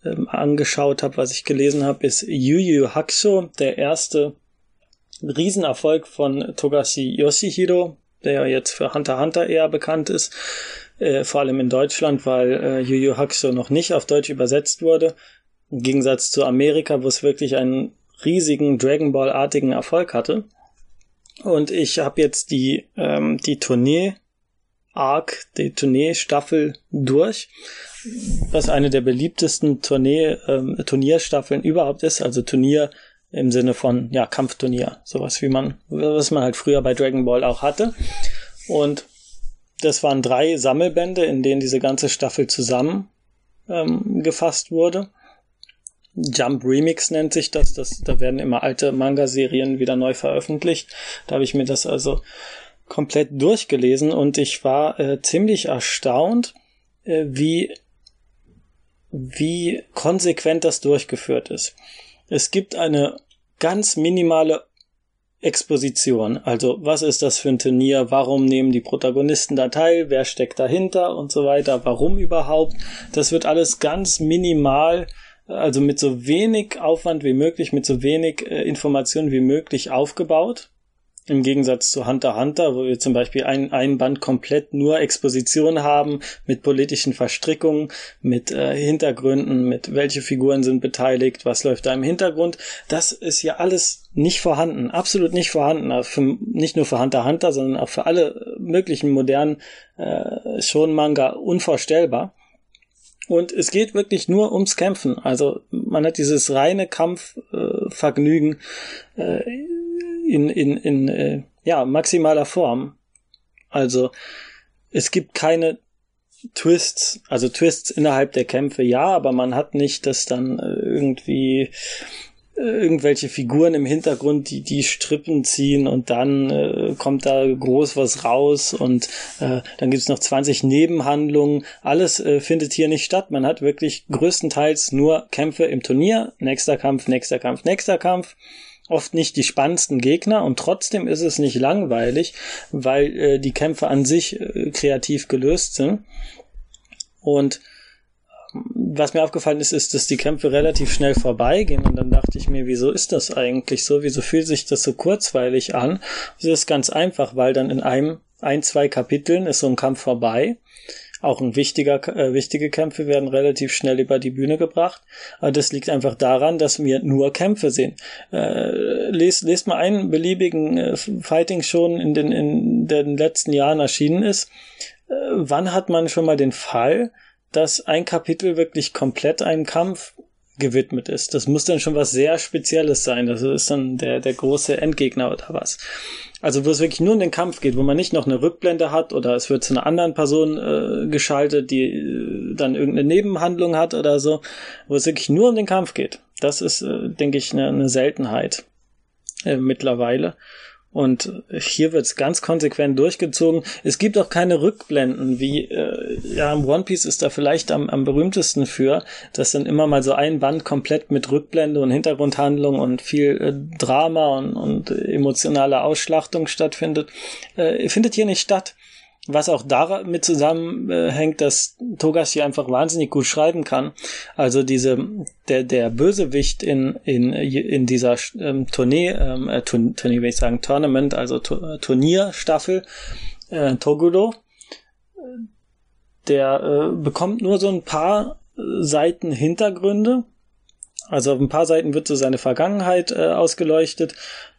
ähm, angeschaut habe, was ich gelesen habe, ist Yu Yu Hakusho, der erste Riesenerfolg von Togashi Yoshihiro, der jetzt für Hunter Hunter eher bekannt ist, äh, vor allem in Deutschland, weil äh, Yu Yu Hakusho noch nicht auf Deutsch übersetzt wurde, im Gegensatz zu Amerika, wo es wirklich einen riesigen Dragon Ball-artigen Erfolg hatte. Und ich habe jetzt die, ähm, die Tournee Arc, die Tournee-Staffel durch, was eine der beliebtesten Tournee, ähm, Turnierstaffeln überhaupt ist, also Turnier im Sinne von, ja, Kampfturnier, sowas wie man, was man halt früher bei Dragon Ball auch hatte. Und das waren drei Sammelbände, in denen diese ganze Staffel zusammengefasst ähm, wurde. Jump Remix nennt sich das. das da werden immer alte Manga-Serien wieder neu veröffentlicht. Da habe ich mir das also komplett durchgelesen und ich war äh, ziemlich erstaunt, äh, wie, wie konsequent das durchgeführt ist. Es gibt eine ganz minimale Exposition. Also, was ist das für ein Turnier? Warum nehmen die Protagonisten da teil? Wer steckt dahinter? Und so weiter. Warum überhaupt? Das wird alles ganz minimal also mit so wenig Aufwand wie möglich, mit so wenig äh, Informationen wie möglich aufgebaut. Im Gegensatz zu Hunter Hunter, wo wir zum Beispiel ein, ein Band komplett nur Exposition haben, mit politischen Verstrickungen, mit äh, Hintergründen, mit welche Figuren sind beteiligt, was läuft da im Hintergrund. Das ist ja alles nicht vorhanden, absolut nicht vorhanden. Für, nicht nur für Hunter Hunter, sondern auch für alle möglichen modernen äh, Shonen-Manga unvorstellbar. Und es geht wirklich nur ums Kämpfen. Also man hat dieses reine Kampfvergnügen äh, äh, in, in, in äh, ja, maximaler Form. Also es gibt keine Twists, also Twists innerhalb der Kämpfe, ja, aber man hat nicht, dass dann äh, irgendwie irgendwelche Figuren im Hintergrund, die die Strippen ziehen und dann äh, kommt da groß was raus und äh, dann gibt's noch 20 Nebenhandlungen. Alles äh, findet hier nicht statt. Man hat wirklich größtenteils nur Kämpfe im Turnier. Nächster Kampf, nächster Kampf, nächster Kampf. Oft nicht die spannendsten Gegner und trotzdem ist es nicht langweilig, weil äh, die Kämpfe an sich äh, kreativ gelöst sind. Und was mir aufgefallen ist, ist, dass die Kämpfe relativ schnell vorbeigehen und dann dachte ich mir, wieso ist das eigentlich so? Wieso fühlt sich das so kurzweilig an? Das ist ganz einfach, weil dann in einem, ein, zwei Kapiteln ist so ein Kampf vorbei. Auch ein wichtiger, äh, wichtige Kämpfe werden relativ schnell über die Bühne gebracht. Aber das liegt einfach daran, dass wir nur Kämpfe sehen. Äh, lest, lest mal einen beliebigen äh, Fighting schon in den, in den letzten Jahren erschienen ist. Äh, wann hat man schon mal den Fall, dass ein Kapitel wirklich komplett einem Kampf gewidmet ist. Das muss dann schon was sehr Spezielles sein. Das ist dann der, der große Endgegner oder was. Also wo es wirklich nur um den Kampf geht, wo man nicht noch eine Rückblende hat oder es wird zu einer anderen Person äh, geschaltet, die äh, dann irgendeine Nebenhandlung hat oder so, wo es wirklich nur um den Kampf geht. Das ist, äh, denke ich, eine, eine Seltenheit äh, mittlerweile. Und hier wird's ganz konsequent durchgezogen. Es gibt auch keine Rückblenden, wie äh, ja im One Piece ist da vielleicht am, am berühmtesten für, dass dann immer mal so ein Band komplett mit Rückblende und Hintergrundhandlung und viel äh, Drama und, und emotionale Ausschlachtung stattfindet. Äh, findet hier nicht statt. Was auch damit zusammenhängt, dass Togashi einfach wahnsinnig gut schreiben kann. Also diese, der, der Bösewicht in, in, in dieser ähm, Tournee, ähm, äh, Tournee will ich sagen, Tournament, also to Turnierstaffel, äh, Toguro, der äh, bekommt nur so ein paar Seiten Hintergründe, Also auf ein paar Seiten wird so seine Vergangenheit äh, ausgeleuchtet.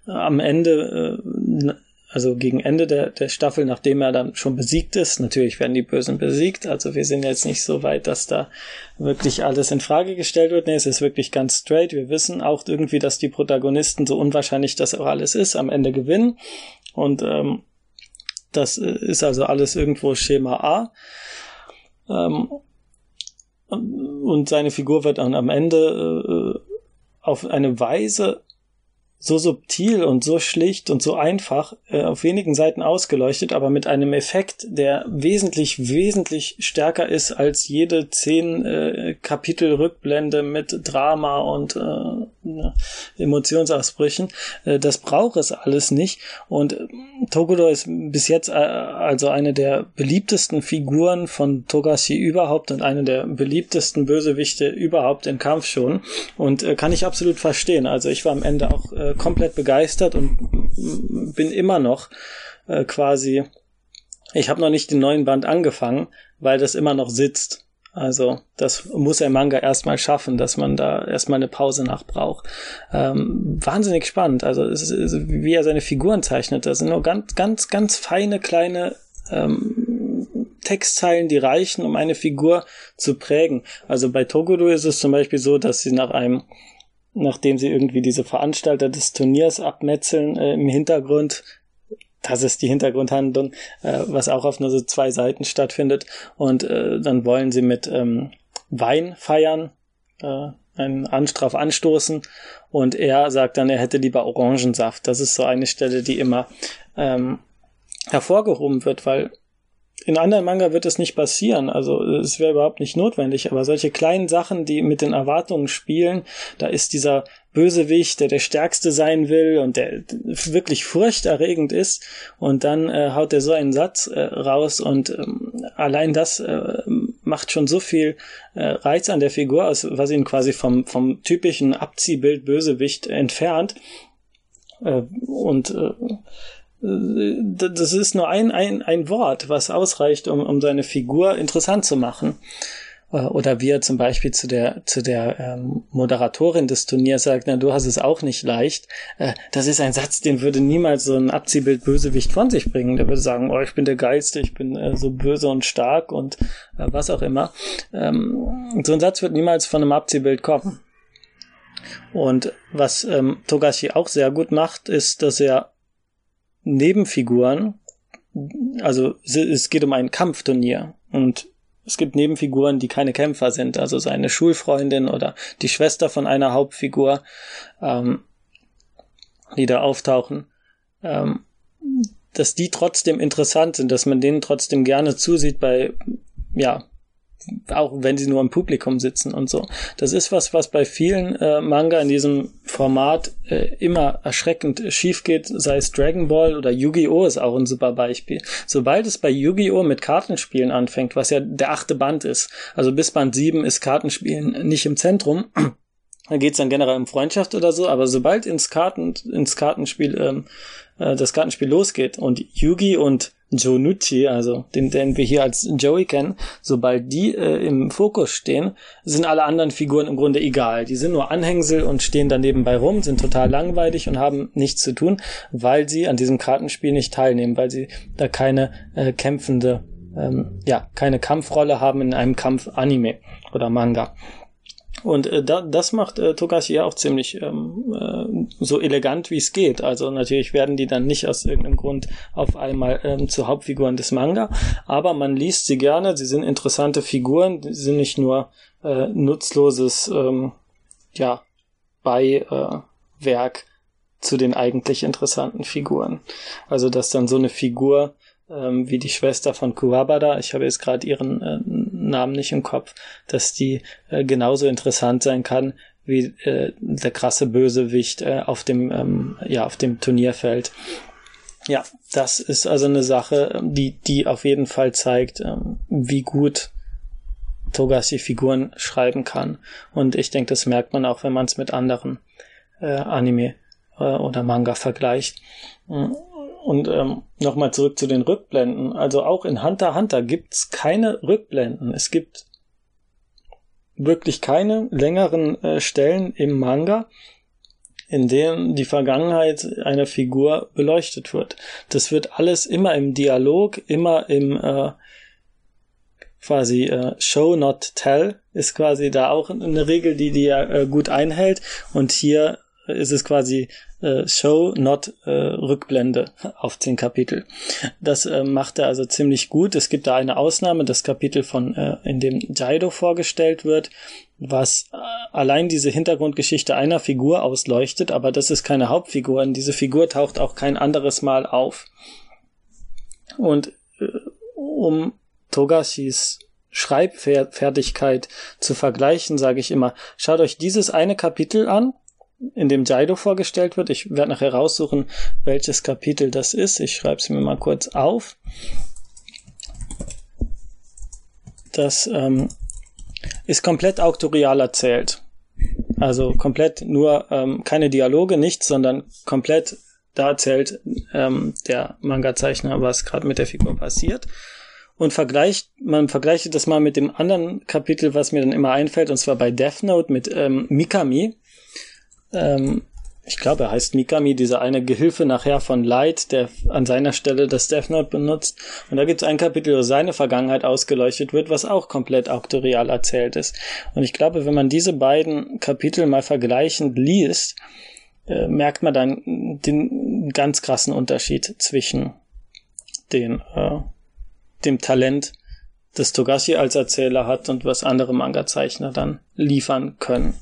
Am Ende äh, also gegen Ende der, der Staffel, nachdem er dann schon besiegt ist, natürlich werden die Bösen besiegt, also wir sind jetzt nicht so weit, dass da wirklich alles in Frage gestellt wird. Nee, es ist wirklich ganz straight. Wir wissen auch irgendwie, dass die Protagonisten, so unwahrscheinlich das auch alles ist, am Ende gewinnen. Und ähm, das ist also alles irgendwo Schema A. Ähm, und seine Figur wird dann am Ende äh, auf eine Weise so subtil und so schlicht und so einfach äh, auf wenigen Seiten ausgeleuchtet, aber mit einem Effekt, der wesentlich, wesentlich stärker ist als jede zehn äh, Kapitel Rückblende mit Drama und äh, Emotionsausbrüchen. Äh, das braucht es alles nicht. Und äh, Tokudo ist bis jetzt äh, also eine der beliebtesten Figuren von Togashi überhaupt und eine der beliebtesten Bösewichte überhaupt im Kampf schon. Und äh, kann ich absolut verstehen. Also ich war am Ende auch äh, komplett begeistert und bin immer noch äh, quasi. Ich habe noch nicht den neuen Band angefangen, weil das immer noch sitzt. Also das muss der Manga erstmal schaffen, dass man da erstmal eine Pause nach braucht. Ähm, wahnsinnig spannend. Also ist, wie er seine Figuren zeichnet. Das sind nur ganz, ganz, ganz feine kleine ähm, Textzeilen, die reichen, um eine Figur zu prägen. Also bei Togodo ist es zum Beispiel so, dass sie nach einem nachdem sie irgendwie diese Veranstalter des Turniers abmetzeln äh, im Hintergrund. Das ist die Hintergrundhandlung, äh, was auch auf nur so zwei Seiten stattfindet. Und äh, dann wollen sie mit ähm, Wein feiern, äh, einen Anstraf anstoßen. Und er sagt dann, er hätte lieber Orangensaft. Das ist so eine Stelle, die immer ähm, hervorgehoben wird, weil in anderen Manga wird es nicht passieren, also es wäre überhaupt nicht notwendig, aber solche kleinen Sachen, die mit den Erwartungen spielen, da ist dieser Bösewicht, der der Stärkste sein will und der wirklich furchterregend ist und dann äh, haut er so einen Satz äh, raus und ähm, allein das äh, macht schon so viel äh, Reiz an der Figur aus, was ihn quasi vom, vom typischen Abziehbild Bösewicht entfernt äh, und äh, das ist nur ein, ein, ein Wort, was ausreicht, um, um seine Figur interessant zu machen. Äh, oder wie er zum Beispiel zu der, zu der ähm, Moderatorin des Turniers sagt, na, du hast es auch nicht leicht. Äh, das ist ein Satz, den würde niemals so ein Abziehbild Bösewicht von sich bringen. Der würde sagen, oh, ich bin der Geilste, ich bin äh, so böse und stark und was auch immer. Ähm, so ein Satz wird niemals von einem Abziehbild kommen. Und was ähm, Togashi auch sehr gut macht, ist, dass er Nebenfiguren, also es geht um ein Kampfturnier und es gibt Nebenfiguren, die keine Kämpfer sind, also seine Schulfreundin oder die Schwester von einer Hauptfigur, ähm, die da auftauchen, ähm, dass die trotzdem interessant sind, dass man denen trotzdem gerne zusieht bei, ja, auch wenn sie nur im Publikum sitzen und so. Das ist was, was bei vielen äh, Manga in diesem Format äh, immer erschreckend schief geht, sei es Dragon Ball oder Yu-Gi-Oh! ist auch ein super Beispiel. Sobald es bei Yu-Gi-Oh! mit Kartenspielen anfängt, was ja der achte Band ist, also bis Band 7 ist Kartenspielen nicht im Zentrum, (clears throat) da geht's dann generell um Freundschaft oder so, aber sobald ins Karten, ins Kartenspiel, ähm, äh, das Kartenspiel losgeht und Yugi und Jonuchi, also den, den wir hier als Joey kennen, sobald die äh, im Fokus stehen, sind alle anderen Figuren im Grunde egal. Die sind nur Anhängsel und stehen da nebenbei rum, sind total langweilig und haben nichts zu tun, weil sie an diesem Kartenspiel nicht teilnehmen, weil sie da keine äh, kämpfende, ähm, ja, keine Kampfrolle haben in einem Kampf-Anime oder Manga. Und äh, da, das macht äh, Togashi ja auch ziemlich ähm, äh, so elegant, wie es geht. Also natürlich werden die dann nicht aus irgendeinem Grund auf einmal ähm, zu Hauptfiguren des Manga, aber man liest sie gerne. Sie sind interessante Figuren, sie sind nicht nur äh, nutzloses ähm, ja Beiwerk äh, zu den eigentlich interessanten Figuren. Also dass dann so eine Figur ähm, wie die Schwester von Kuwabada, ich habe jetzt gerade ihren äh, Namen nicht im Kopf, dass die äh, genauso interessant sein kann wie äh, der krasse Bösewicht äh, auf dem ähm, ja auf dem Turnierfeld. Ja, das ist also eine Sache, die die auf jeden Fall zeigt, ähm, wie gut Togashi Figuren schreiben kann. Und ich denke, das merkt man auch, wenn man es mit anderen äh, Anime äh, oder Manga vergleicht. Und ähm, nochmal zurück zu den Rückblenden. Also auch in Hunter Hunter gibt's keine Rückblenden. Es gibt wirklich keine längeren äh, Stellen im Manga, in denen die Vergangenheit einer Figur beleuchtet wird. Das wird alles immer im Dialog, immer im äh, quasi äh, Show not tell ist quasi da auch eine Regel, die die ja äh, gut einhält und hier ist es quasi äh, Show, not äh, Rückblende auf zehn Kapitel. Das äh, macht er also ziemlich gut. Es gibt da eine Ausnahme, das Kapitel von, äh, in dem Jaido vorgestellt wird, was äh, allein diese Hintergrundgeschichte einer Figur ausleuchtet, aber das ist keine Hauptfigur. In diese Figur taucht auch kein anderes Mal auf. Und äh, um Togashis Schreibfertigkeit zu vergleichen, sage ich immer, schaut euch dieses eine Kapitel an, in dem Jaido vorgestellt wird. Ich werde nachher raussuchen, welches Kapitel das ist. Ich schreibe es mir mal kurz auf. Das ähm, ist komplett auktorial erzählt. Also komplett nur ähm, keine Dialoge, nichts, sondern komplett da erzählt ähm, der Manga-Zeichner, was gerade mit der Figur passiert. Und vergleicht, man vergleicht das mal mit dem anderen Kapitel, was mir dann immer einfällt, und zwar bei Death Note mit ähm, Mikami ähm, ich glaube, er heißt Mikami, dieser eine Gehilfe nachher von Light, der an seiner Stelle das Death Note benutzt. Und da gibt es ein Kapitel, wo seine Vergangenheit ausgeleuchtet wird, was auch komplett auktorial erzählt ist. Und ich glaube, wenn man diese beiden Kapitel mal vergleichend liest, äh, merkt man dann den ganz krassen Unterschied zwischen den, äh, dem Talent, das Togashi als Erzähler hat und was andere Manga-Zeichner dann liefern können.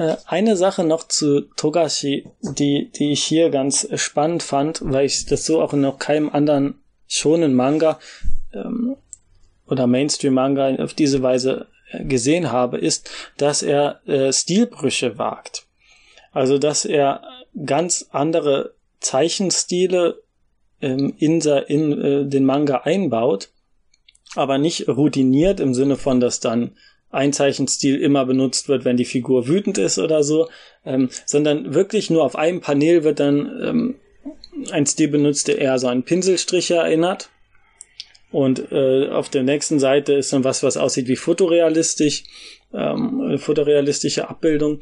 Äh, eine Sache noch zu Togashi, die, die ich hier ganz spannend fand, weil ich das so auch in noch keinem anderen schonen Manga ähm, oder Mainstream-Manga auf diese Weise äh, gesehen habe, ist, dass er äh, Stilbrüche wagt. Also, dass er ganz andere Zeichenstile ähm, in, in äh, den Manga einbaut, aber nicht routiniert im Sinne von, dass dann ein Zeichenstil immer benutzt wird, wenn die Figur wütend ist oder so, ähm, sondern wirklich nur auf einem Panel wird dann ähm, ein Stil benutzt, der eher so an Pinselstriche erinnert. Und äh, auf der nächsten Seite ist dann was, was aussieht wie fotorealistisch, ähm, eine fotorealistische Abbildung.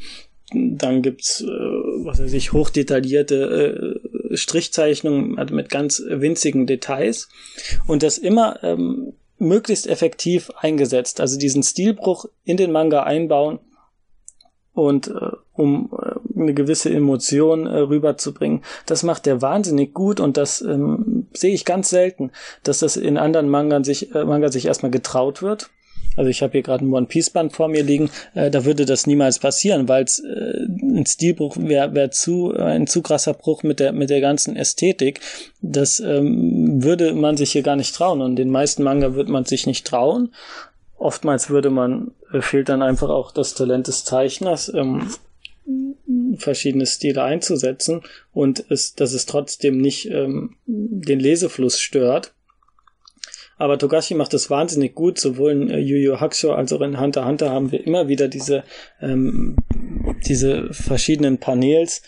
Dann gibt's, äh, was weiß ich, hochdetaillierte äh, Strichzeichnungen mit ganz winzigen Details. Und das immer ähm, möglichst effektiv eingesetzt. Also diesen Stilbruch in den Manga einbauen und äh, um äh, eine gewisse Emotion äh, rüberzubringen. Das macht er wahnsinnig gut und das ähm, sehe ich ganz selten, dass das in anderen Mangas sich, äh, Manga sich erstmal getraut wird also ich habe hier gerade ein One Piece Band vor mir liegen, äh, da würde das niemals passieren, weil es äh, ein Stilbruch wäre wär zu äh, ein zu krasser Bruch mit der mit der ganzen Ästhetik. Das ähm, würde man sich hier gar nicht trauen und den meisten Manga wird man sich nicht trauen. Oftmals würde man äh, fehlt dann einfach auch das Talent des Zeichners. Ähm, verschiedene Stile einzusetzen und es, dass es trotzdem nicht ähm, den Lesefluss stört. Aber Togashi macht das wahnsinnig gut. Sowohl in äh, Yu Yu Hakusho als auch in Hunter Hunter haben wir immer wieder diese, ähm, diese verschiedenen Panels,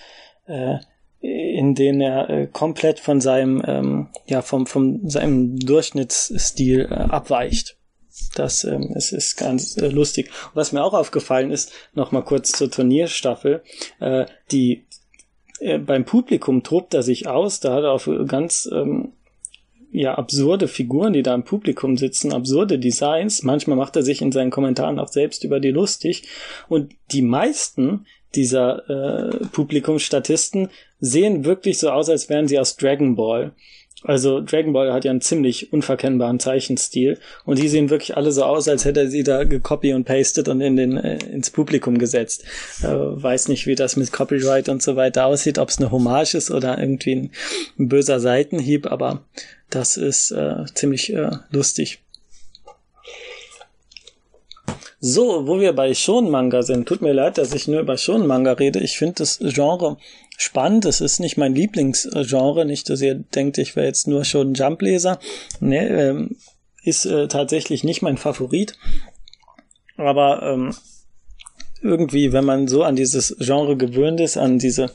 äh, in denen er äh, komplett von seinem, ähm, ja, vom, vom seinem Durchschnittsstil äh, abweicht. Das ähm, es ist ganz äh, lustig. Was mir auch aufgefallen ist, noch mal kurz zur Turnierstaffel, äh, die äh, beim Publikum tobt er sich aus, da hat er auf ganz ähm, ja absurde Figuren, die da im Publikum sitzen, absurde Designs. Manchmal macht er sich in seinen Kommentaren auch selbst über die lustig. Und die meisten dieser äh, Publikumsstatisten sehen wirklich so aus, als wären sie aus Dragon Ball. Also Dragon Ball hat ja einen ziemlich unverkennbaren Zeichenstil und die sehen wirklich alle so aus, als hätte er sie da gecopy und pasted und in den äh, ins Publikum gesetzt. Äh, weiß nicht, wie das mit Copyright und so weiter aussieht, ob es eine Hommage ist oder irgendwie ein, ein böser Seitenhieb, aber das ist äh, ziemlich äh, lustig. So, wo wir bei Schon-Manga sind, tut mir leid, dass ich nur über Schon-Manga rede. Ich finde das Genre spannend. Es ist nicht mein Lieblingsgenre, nicht, dass ihr denkt, ich wäre jetzt nur schon Jump-Leser. Nee, ähm, ist äh, tatsächlich nicht mein Favorit. Aber ähm, irgendwie, wenn man so an dieses Genre gewöhnt ist, an diese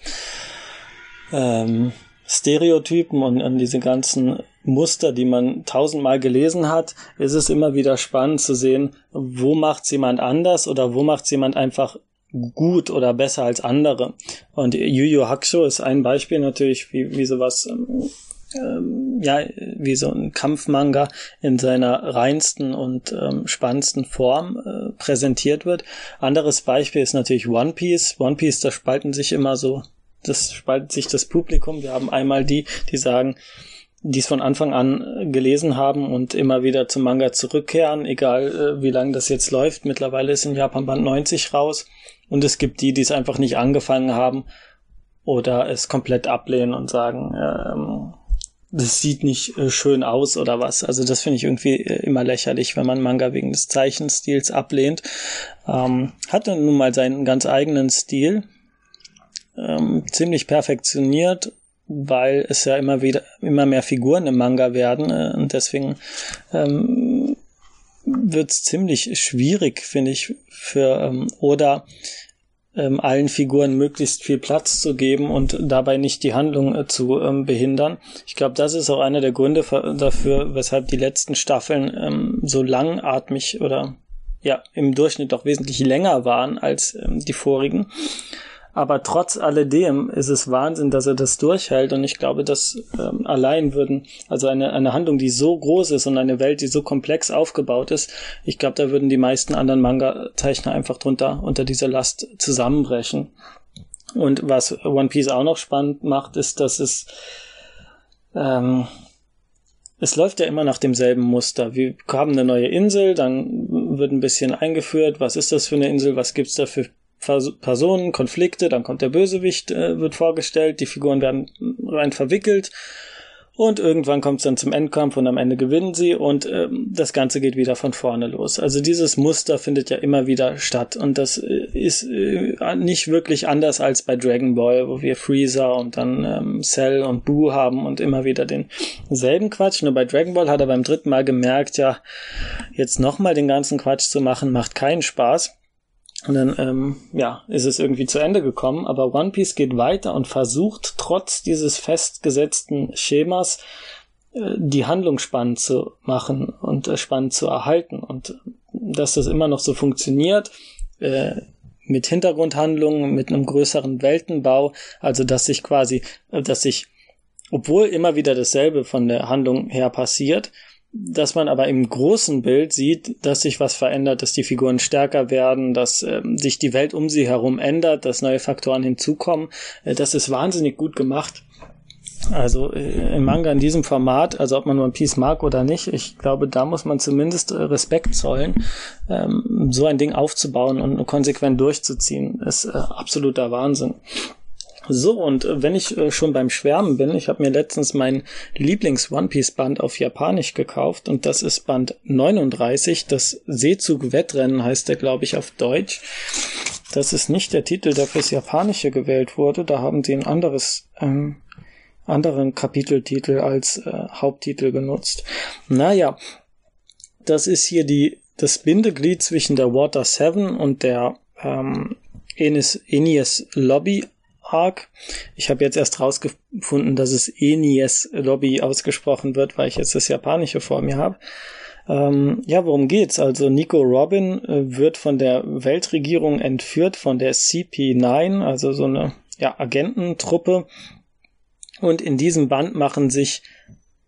ähm, Stereotypen und an diese ganzen Muster, die man tausendmal gelesen hat, ist es immer wieder spannend zu sehen, wo macht jemand anders oder wo macht jemand einfach gut oder besser als andere. Und Yu Yu Hakusho ist ein Beispiel natürlich, wie, wie sowas, ähm, ähm, ja, wie so ein Kampfmanga in seiner reinsten und ähm, spannendsten Form äh, präsentiert wird. Anderes Beispiel ist natürlich One Piece. One Piece, da spalten sich immer so, das spaltet sich das Publikum. Wir haben einmal die, die sagen, die es von Anfang an gelesen haben und immer wieder zum Manga zurückkehren, egal äh, wie lange das jetzt läuft. Mittlerweile ist in Japan Band 90 raus. Und es gibt die, die es einfach nicht angefangen haben oder es komplett ablehnen und sagen, ähm, das sieht nicht äh, schön aus oder was. Also das finde ich irgendwie äh, immer lächerlich, wenn man Manga wegen des Zeichenstils ablehnt. Ähm, hatte nun mal seinen ganz eigenen Stil, ähm, ziemlich perfektioniert weil es ja immer wieder immer mehr Figuren im Manga werden äh, und deswegen ähm, wird es ziemlich schwierig, finde ich, für ähm, Oda ähm, allen Figuren möglichst viel Platz zu geben und dabei nicht die Handlung äh, zu ähm, behindern. Ich glaube, das ist auch einer der Gründe dafür, weshalb die letzten Staffeln ähm, so langatmig oder ja im Durchschnitt doch wesentlich länger waren als ähm, die vorigen. Aber trotz alledem ist es Wahnsinn, dass er das durchhält. Und ich glaube, dass ähm, allein würden, also eine, eine Handlung, die so groß ist und eine Welt, die so komplex aufgebaut ist, ich glaube, da würden die meisten anderen Manga-Zeichner einfach drunter unter dieser Last zusammenbrechen. Und was One Piece auch noch spannend macht, ist, dass es ähm, es läuft ja immer nach demselben Muster. Wir haben eine neue Insel, dann wird ein bisschen eingeführt, was ist das für eine Insel, was gibt's da für Personen, Konflikte, dann kommt der Bösewicht, äh, wird vorgestellt, die Figuren werden rein verwickelt und irgendwann kommt es dann zum Endkampf und am Ende gewinnen sie und ähm, das Ganze geht wieder von vorne los. Also dieses Muster findet ja immer wieder statt und das äh, ist äh, nicht wirklich anders als bei Dragon Ball, wo wir Freezer und dann ähm, Cell und Boo haben und immer wieder denselben Quatsch. Nur bei Dragon Ball hat er beim dritten Mal gemerkt, ja, jetzt nochmal den ganzen Quatsch zu machen, macht keinen Spaß. Und dann, ähm, ja, ist es irgendwie zu Ende gekommen. Aber One Piece geht weiter und versucht trotz dieses festgesetzten Schemas äh, die Handlung spannend zu machen und äh, spannend zu erhalten. Und dass das immer noch so funktioniert, äh, mit Hintergrundhandlungen, mit einem größeren Weltenbau, also dass sich quasi, äh, dass sich, obwohl immer wieder dasselbe von der Handlung her passiert, dass man aber im großen Bild sieht, dass sich was verändert, dass die Figuren stärker werden, dass ähm, sich die Welt um sie herum ändert, dass neue Faktoren hinzukommen. Äh, das ist wahnsinnig gut gemacht. Also äh, im Manga in diesem Format, also ob man One Piece mag oder nicht, ich glaube, da muss man zumindest äh, Respekt zollen, ähm, so ein Ding aufzubauen und konsequent durchzuziehen, ist äh, absoluter Wahnsinn. So, und äh, wenn ich äh, schon beim Schwärmen bin, ich habe mir letztens mein Lieblings-One Piece-Band auf Japanisch gekauft und das ist Band 39, das Seezug-Wettrennen heißt der, glaube ich, auf Deutsch. Das ist nicht der Titel, der fürs Japanische gewählt wurde, da haben sie ein anderes, ähm, anderen Kapiteltitel als äh, Haupttitel genutzt. Naja, das ist hier die, das Bindeglied zwischen der Water 7 und der ähm, Enis, Enies Lobby Arc. Ich habe jetzt erst rausgefunden, dass es Enies Lobby ausgesprochen wird, weil ich jetzt das Japanische vor mir habe. Ähm, ja, worum geht's? Also Nico Robin äh, wird von der Weltregierung entführt, von der CP9, also so eine ja, Agententruppe. Und in diesem Band machen sich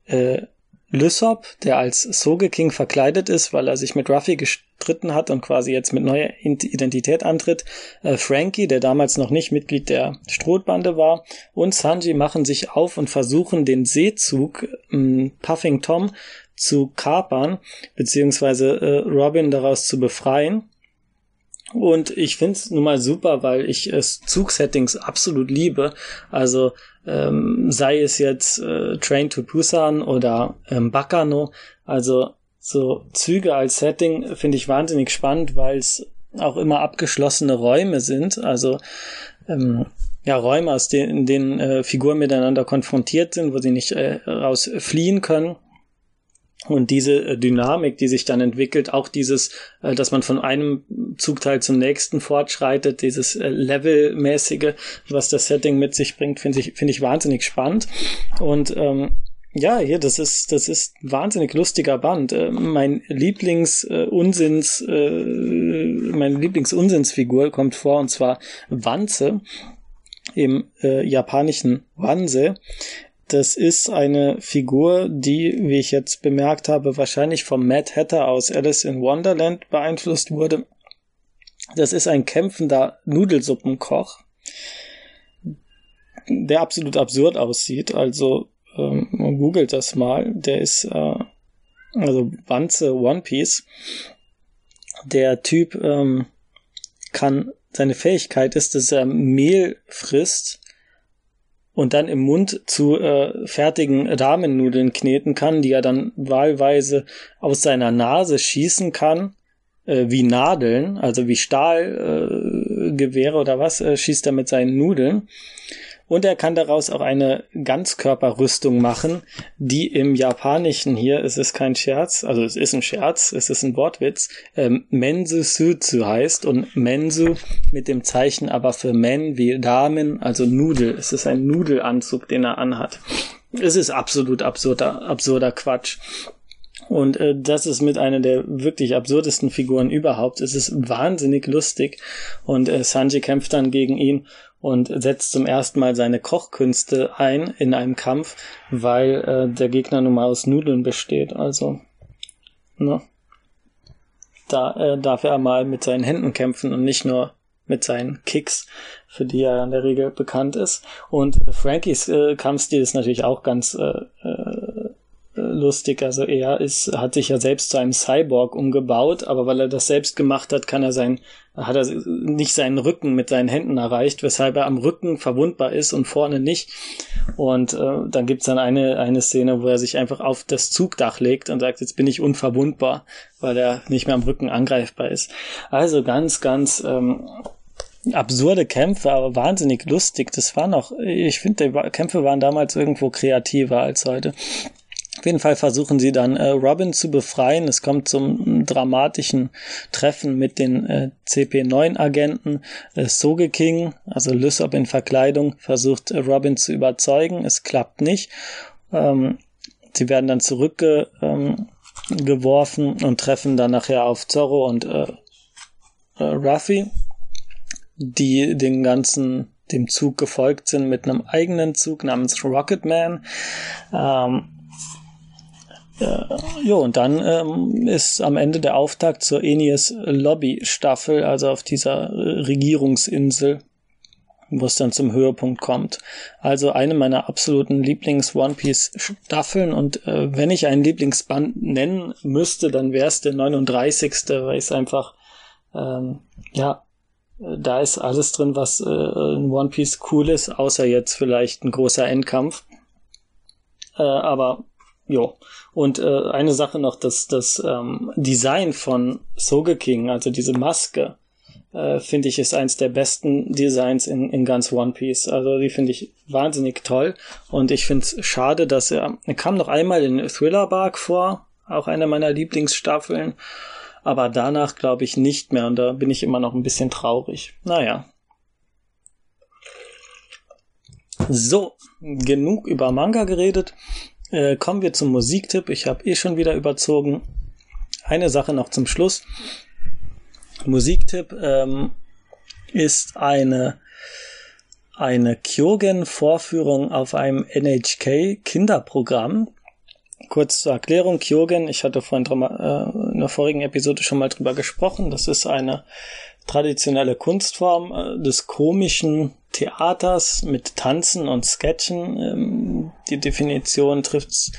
äh, Lysop, der als Sogeking verkleidet ist, weil er sich mit Ruffy gestritten hat und quasi jetzt mit neuer Identität antritt, äh, Frankie, der damals noch nicht Mitglied der Strohbande war, und Sanji machen sich auf und versuchen den Seezug äh, Puffing Tom zu kapern, beziehungsweise äh, Robin daraus zu befreien. Und ich find's nun mal super, weil ich es Zugsettings absolut liebe. Also ähm, sei es jetzt äh, Train to Busan oder ähm, Bakano. Also so Züge als Setting finde ich wahnsinnig spannend, weil es auch immer abgeschlossene Räume sind. Also ähm, ja, Räume, aus denen, in denen äh, Figuren miteinander konfrontiert sind, wo sie nicht äh, raus fliehen können. Und diese äh, Dynamik, die sich dann entwickelt, auch dieses, äh, dass man von einem Zugteil zum nächsten fortschreitet, dieses äh, Levelmäßige, was das Setting mit sich bringt, finde ich, finde ich wahnsinnig spannend. Und ähm, ja, hier, das ist, das ist wahnsinnig lustiger Band. Mein Lieblings-Unsinns, äh, äh, meine Lieblings-Unsinnsfigur kommt vor, und zwar Wanze im äh, japanischen Wanse. Das ist eine Figur, die, wie ich jetzt bemerkt habe, wahrscheinlich vom Mad Hatter aus Alice in Wonderland beeinflusst wurde. Das ist ein kämpfender Nudelsuppenkoch, der absolut absurd aussieht. Also ähm, googelt das mal. Der ist äh, also Wanze One Piece. Der Typ ähm, kann seine Fähigkeit ist, dass er Mehl frisst und dann im Mund zu äh, fertigen Ramennudeln kneten kann, die er dann wahlweise aus seiner Nase schießen kann, äh, wie Nadeln, also wie Stahlgewehre äh, oder was, äh, schießt er mit seinen Nudeln. Und er kann daraus auch eine Ganzkörperrüstung machen, die im Japanischen hier, es ist kein Scherz, also es ist ein Scherz, es ist ein Wortwitz, ähm, Mensu Sutsu heißt und Mensu mit dem Zeichen aber für Men wie Damen, also Nudel. Es ist ein Nudelanzug, den er anhat. Es ist absolut absurder, absurder Quatsch. Und äh, das ist mit einer der wirklich absurdesten Figuren überhaupt. Es ist wahnsinnig lustig. Und äh, Sanji kämpft dann gegen ihn und setzt zum ersten Mal seine Kochkünste ein in einem Kampf, weil äh, der Gegner nun mal aus Nudeln besteht. Also, ne? Da äh, darf er mal mit seinen Händen kämpfen und nicht nur mit seinen Kicks, für die er in der Regel bekannt ist. Und Frankies äh, Kampfstil ist natürlich auch ganz äh, äh, lustig. Also er ist, hat sich ja selbst zu einem Cyborg umgebaut, aber weil er das selbst gemacht hat, kann er sein, hat er nicht seinen Rücken mit seinen Händen erreicht, weshalb er am Rücken verwundbar ist und vorne nicht. Und äh, dann gibt's dann eine, eine Szene, wo er sich einfach auf das Zugdach legt und sagt, jetzt bin ich unverwundbar, weil er nicht mehr am Rücken angreifbar ist. Also ganz, ganz ähm, absurde Kämpfe, aber wahnsinnig lustig. Das war noch, ich finde, die Kämpfe waren damals irgendwo kreativer als heute. Auf jeden Fall versuchen sie dann äh, Robin zu befreien. Es kommt zum dramatischen Treffen mit den äh, CP9-Agenten. Äh, Soge King, also Lysop in Verkleidung, versucht äh, Robin zu überzeugen. Es klappt nicht. Ähm, sie werden dann zurückgeworfen ähm, und treffen dann nachher auf Zorro und äh, äh, Ruffy, die den ganzen dem Zug gefolgt sind mit einem eigenen Zug namens Rocketman. Ähm, ja, und dann ähm, ist am Ende der Auftakt zur Enies Lobby Staffel, also auf dieser äh, Regierungsinsel, wo es dann zum Höhepunkt kommt. Also eine meiner absoluten Lieblings One Piece Staffeln und äh, wenn ich einen Lieblingsband nennen müsste, dann wäre es der 39. weil es einfach ähm, ja da ist alles drin, was äh, in One Piece cool ist, außer jetzt vielleicht ein großer Endkampf. Äh, aber jo, und äh, eine Sache noch, das, das ähm, Design von Sogeking, also diese Maske, äh, finde ich, ist eins der besten Designs in, in ganz One Piece. Also die finde ich wahnsinnig toll. Und ich finde es schade, dass er, er kam noch einmal in Thriller Bark vor, auch eine meiner Lieblingsstaffeln. Aber danach glaube ich nicht mehr und da bin ich immer noch ein bisschen traurig. Naja. So, genug über Manga geredet. Äh, kommen wir zum Musiktipp. Ich habe eh schon wieder überzogen. Eine Sache noch zum Schluss. Musiktipp ähm, ist eine eine Kyogen-Vorführung auf einem NHK-Kinderprogramm. Kurz zur Erklärung, Kyogen, ich hatte vorhin äh, in der vorigen Episode schon mal drüber gesprochen. Das ist eine traditionelle Kunstform äh, des komischen Theaters mit Tanzen und Sketchen. Ähm, die Definition trifft's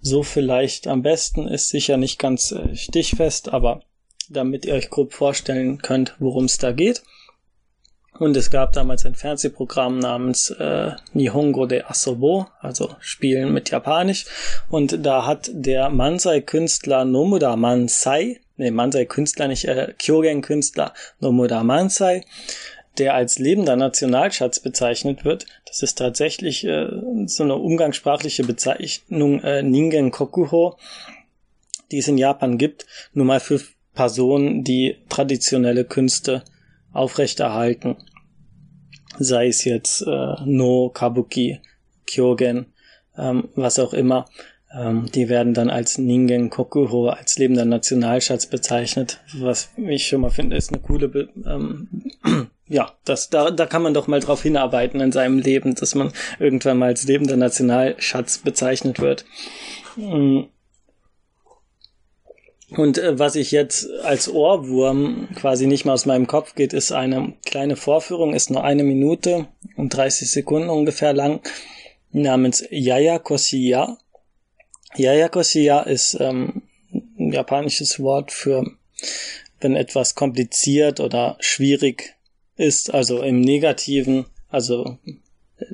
so vielleicht am besten, ist sicher nicht ganz äh, stichfest, aber damit ihr euch grob vorstellen könnt, worum es da geht. Und es gab damals ein Fernsehprogramm namens äh, Nihongo de Asobo, also Spielen mit Japanisch. Und da hat der Mansai-Künstler Nomuda Mansai, nee, Mansai-Künstler nicht, äh, Kyogen-Künstler Nomuda Mansai, der als lebender Nationalschatz bezeichnet wird. Das ist tatsächlich äh, so eine umgangssprachliche Bezeichnung äh, Ningen Kokuho. die es in Japan gibt, nur mal für Personen, die traditionelle Künste aufrechterhalten. Sei es jetzt äh, No, Kabuki, Kyogen, ähm, was auch immer. Ähm, die werden dann als Ningen Kokuro, als lebender Nationalschatz bezeichnet, was ich schon mal finde, ist eine coole, Be ähm, (clears throat) ja, das, da, da kann man doch mal drauf hinarbeiten in seinem Leben, dass man irgendwann mal als lebender Nationalschatz bezeichnet wird. Mm. Und äh, was ich jetzt als Ohrwurm quasi nicht mehr aus meinem Kopf geht, ist eine kleine Vorführung, ist nur eine Minute und 30 Sekunden ungefähr lang, namens Yaya Koshiya. Yaya Koshiya ist ähm, ein japanisches Wort für, wenn etwas kompliziert oder schwierig ist, also im Negativen, also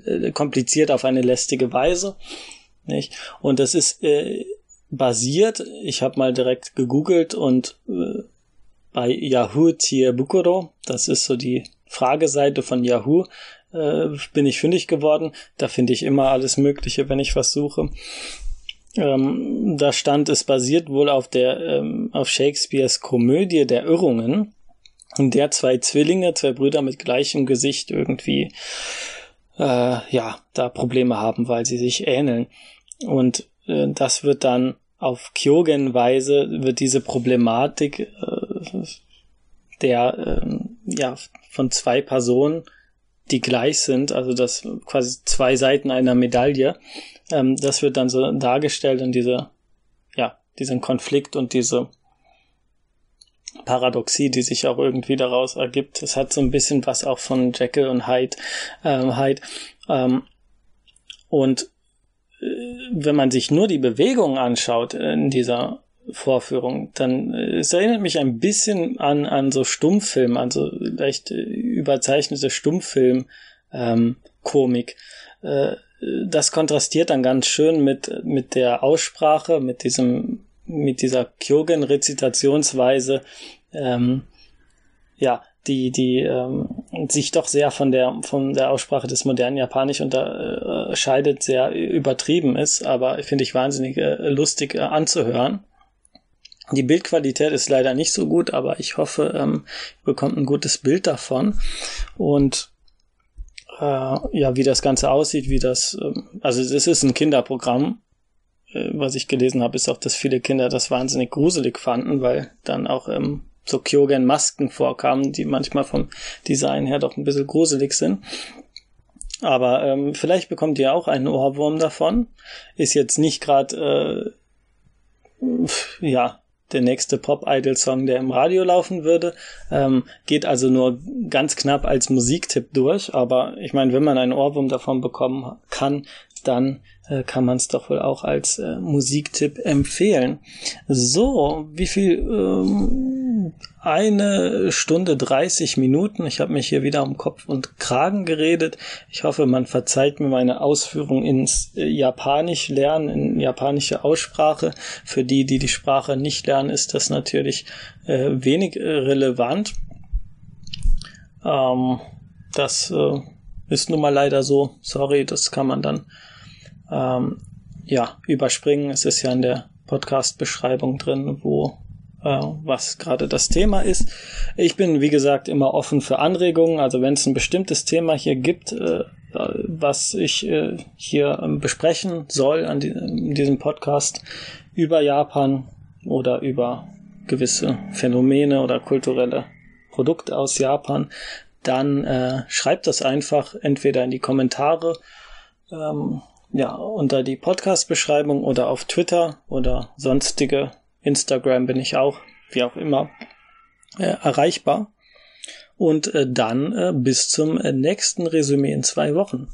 äh, kompliziert auf eine lästige Weise. Nicht? Und das ist äh, basiert, ich habe mal direkt gegoogelt und äh, bei Yahoo Tiebukuro, das ist so die Frageseite von Yahoo, äh, bin ich fündig geworden. Da finde ich immer alles Mögliche, wenn ich was suche. Ähm, da stand, es basiert wohl auf der ähm, auf Shakespeares Komödie der Irrungen, in der zwei Zwillinge, zwei Brüder mit gleichem Gesicht irgendwie äh, ja da Probleme haben, weil sie sich ähneln. Und äh, das wird dann auf Kyogen-Weise wird diese Problematik äh, der äh, ja von zwei Personen die gleich sind, also das quasi zwei Seiten einer Medaille. Ähm, das wird dann so dargestellt und diese, ja, diesen Konflikt und diese Paradoxie, die sich auch irgendwie daraus ergibt. Es hat so ein bisschen was auch von Jekyll und Hyde. Ähm, Hyde. Ähm, und äh, wenn man sich nur die Bewegung anschaut in dieser Vorführung, dann äh, es erinnert mich ein bisschen an, an so Stummfilm, an so leicht äh, überzeichnete Stummfilm ähm, Komik. Äh, das kontrastiert dann ganz schön mit, mit der Aussprache, mit diesem, mit dieser Kyogen-Rezitationsweise, ähm, ja, die, die ähm, sich doch sehr von der, von der Aussprache des modernen Japanisch unterscheidet, sehr übertrieben ist, aber finde ich wahnsinnig äh, lustig äh, anzuhören. Die Bildqualität ist leider nicht so gut, aber ich hoffe, ähm, ihr bekommt ein gutes Bild davon. Und äh, ja, wie das Ganze aussieht, wie das, ähm, also es ist ein Kinderprogramm. Äh, was ich gelesen habe, ist auch, dass viele Kinder das wahnsinnig gruselig fanden, weil dann auch ähm, so Kyogen-Masken vorkamen, die manchmal vom Design her doch ein bisschen gruselig sind. Aber ähm, vielleicht bekommt ihr auch einen Ohrwurm davon. Ist jetzt nicht gerade äh, ja der nächste Pop-Idol-Song, der im Radio laufen würde. Ähm, geht also nur ganz knapp als Musiktipp durch. Aber ich meine, wenn man einen Ohrwurm davon bekommen kann, dann äh, kann man es doch wohl auch als äh, Musiktipp empfehlen. So, wie viel? Ähm, eine Stunde 30 Minuten. Ich habe mich hier wieder um Kopf und Kragen geredet. Ich hoffe, man verzeiht mir meine Ausführung ins äh, Japanisch lernen, in japanische Aussprache. Für die, die die Sprache nicht lernen, ist das natürlich äh, wenig äh, relevant. Ähm, das äh, ist nun mal leider so. Sorry, das kann man dann ähm, ja überspringen. Es ist ja in der Podcast-Beschreibung drin, wo was gerade das Thema ist. Ich bin, wie gesagt, immer offen für Anregungen. Also wenn es ein bestimmtes Thema hier gibt, äh, was ich äh, hier ähm, besprechen soll an diesem Podcast über Japan oder über gewisse Phänomene oder kulturelle Produkte aus Japan, dann äh, schreibt das einfach entweder in die Kommentare ähm, ja, unter die Podcast-Beschreibung oder auf Twitter oder sonstige Instagram bin ich auch, wie auch immer, äh, erreichbar. Und äh, dann äh, bis zum äh, nächsten Resümee in zwei Wochen.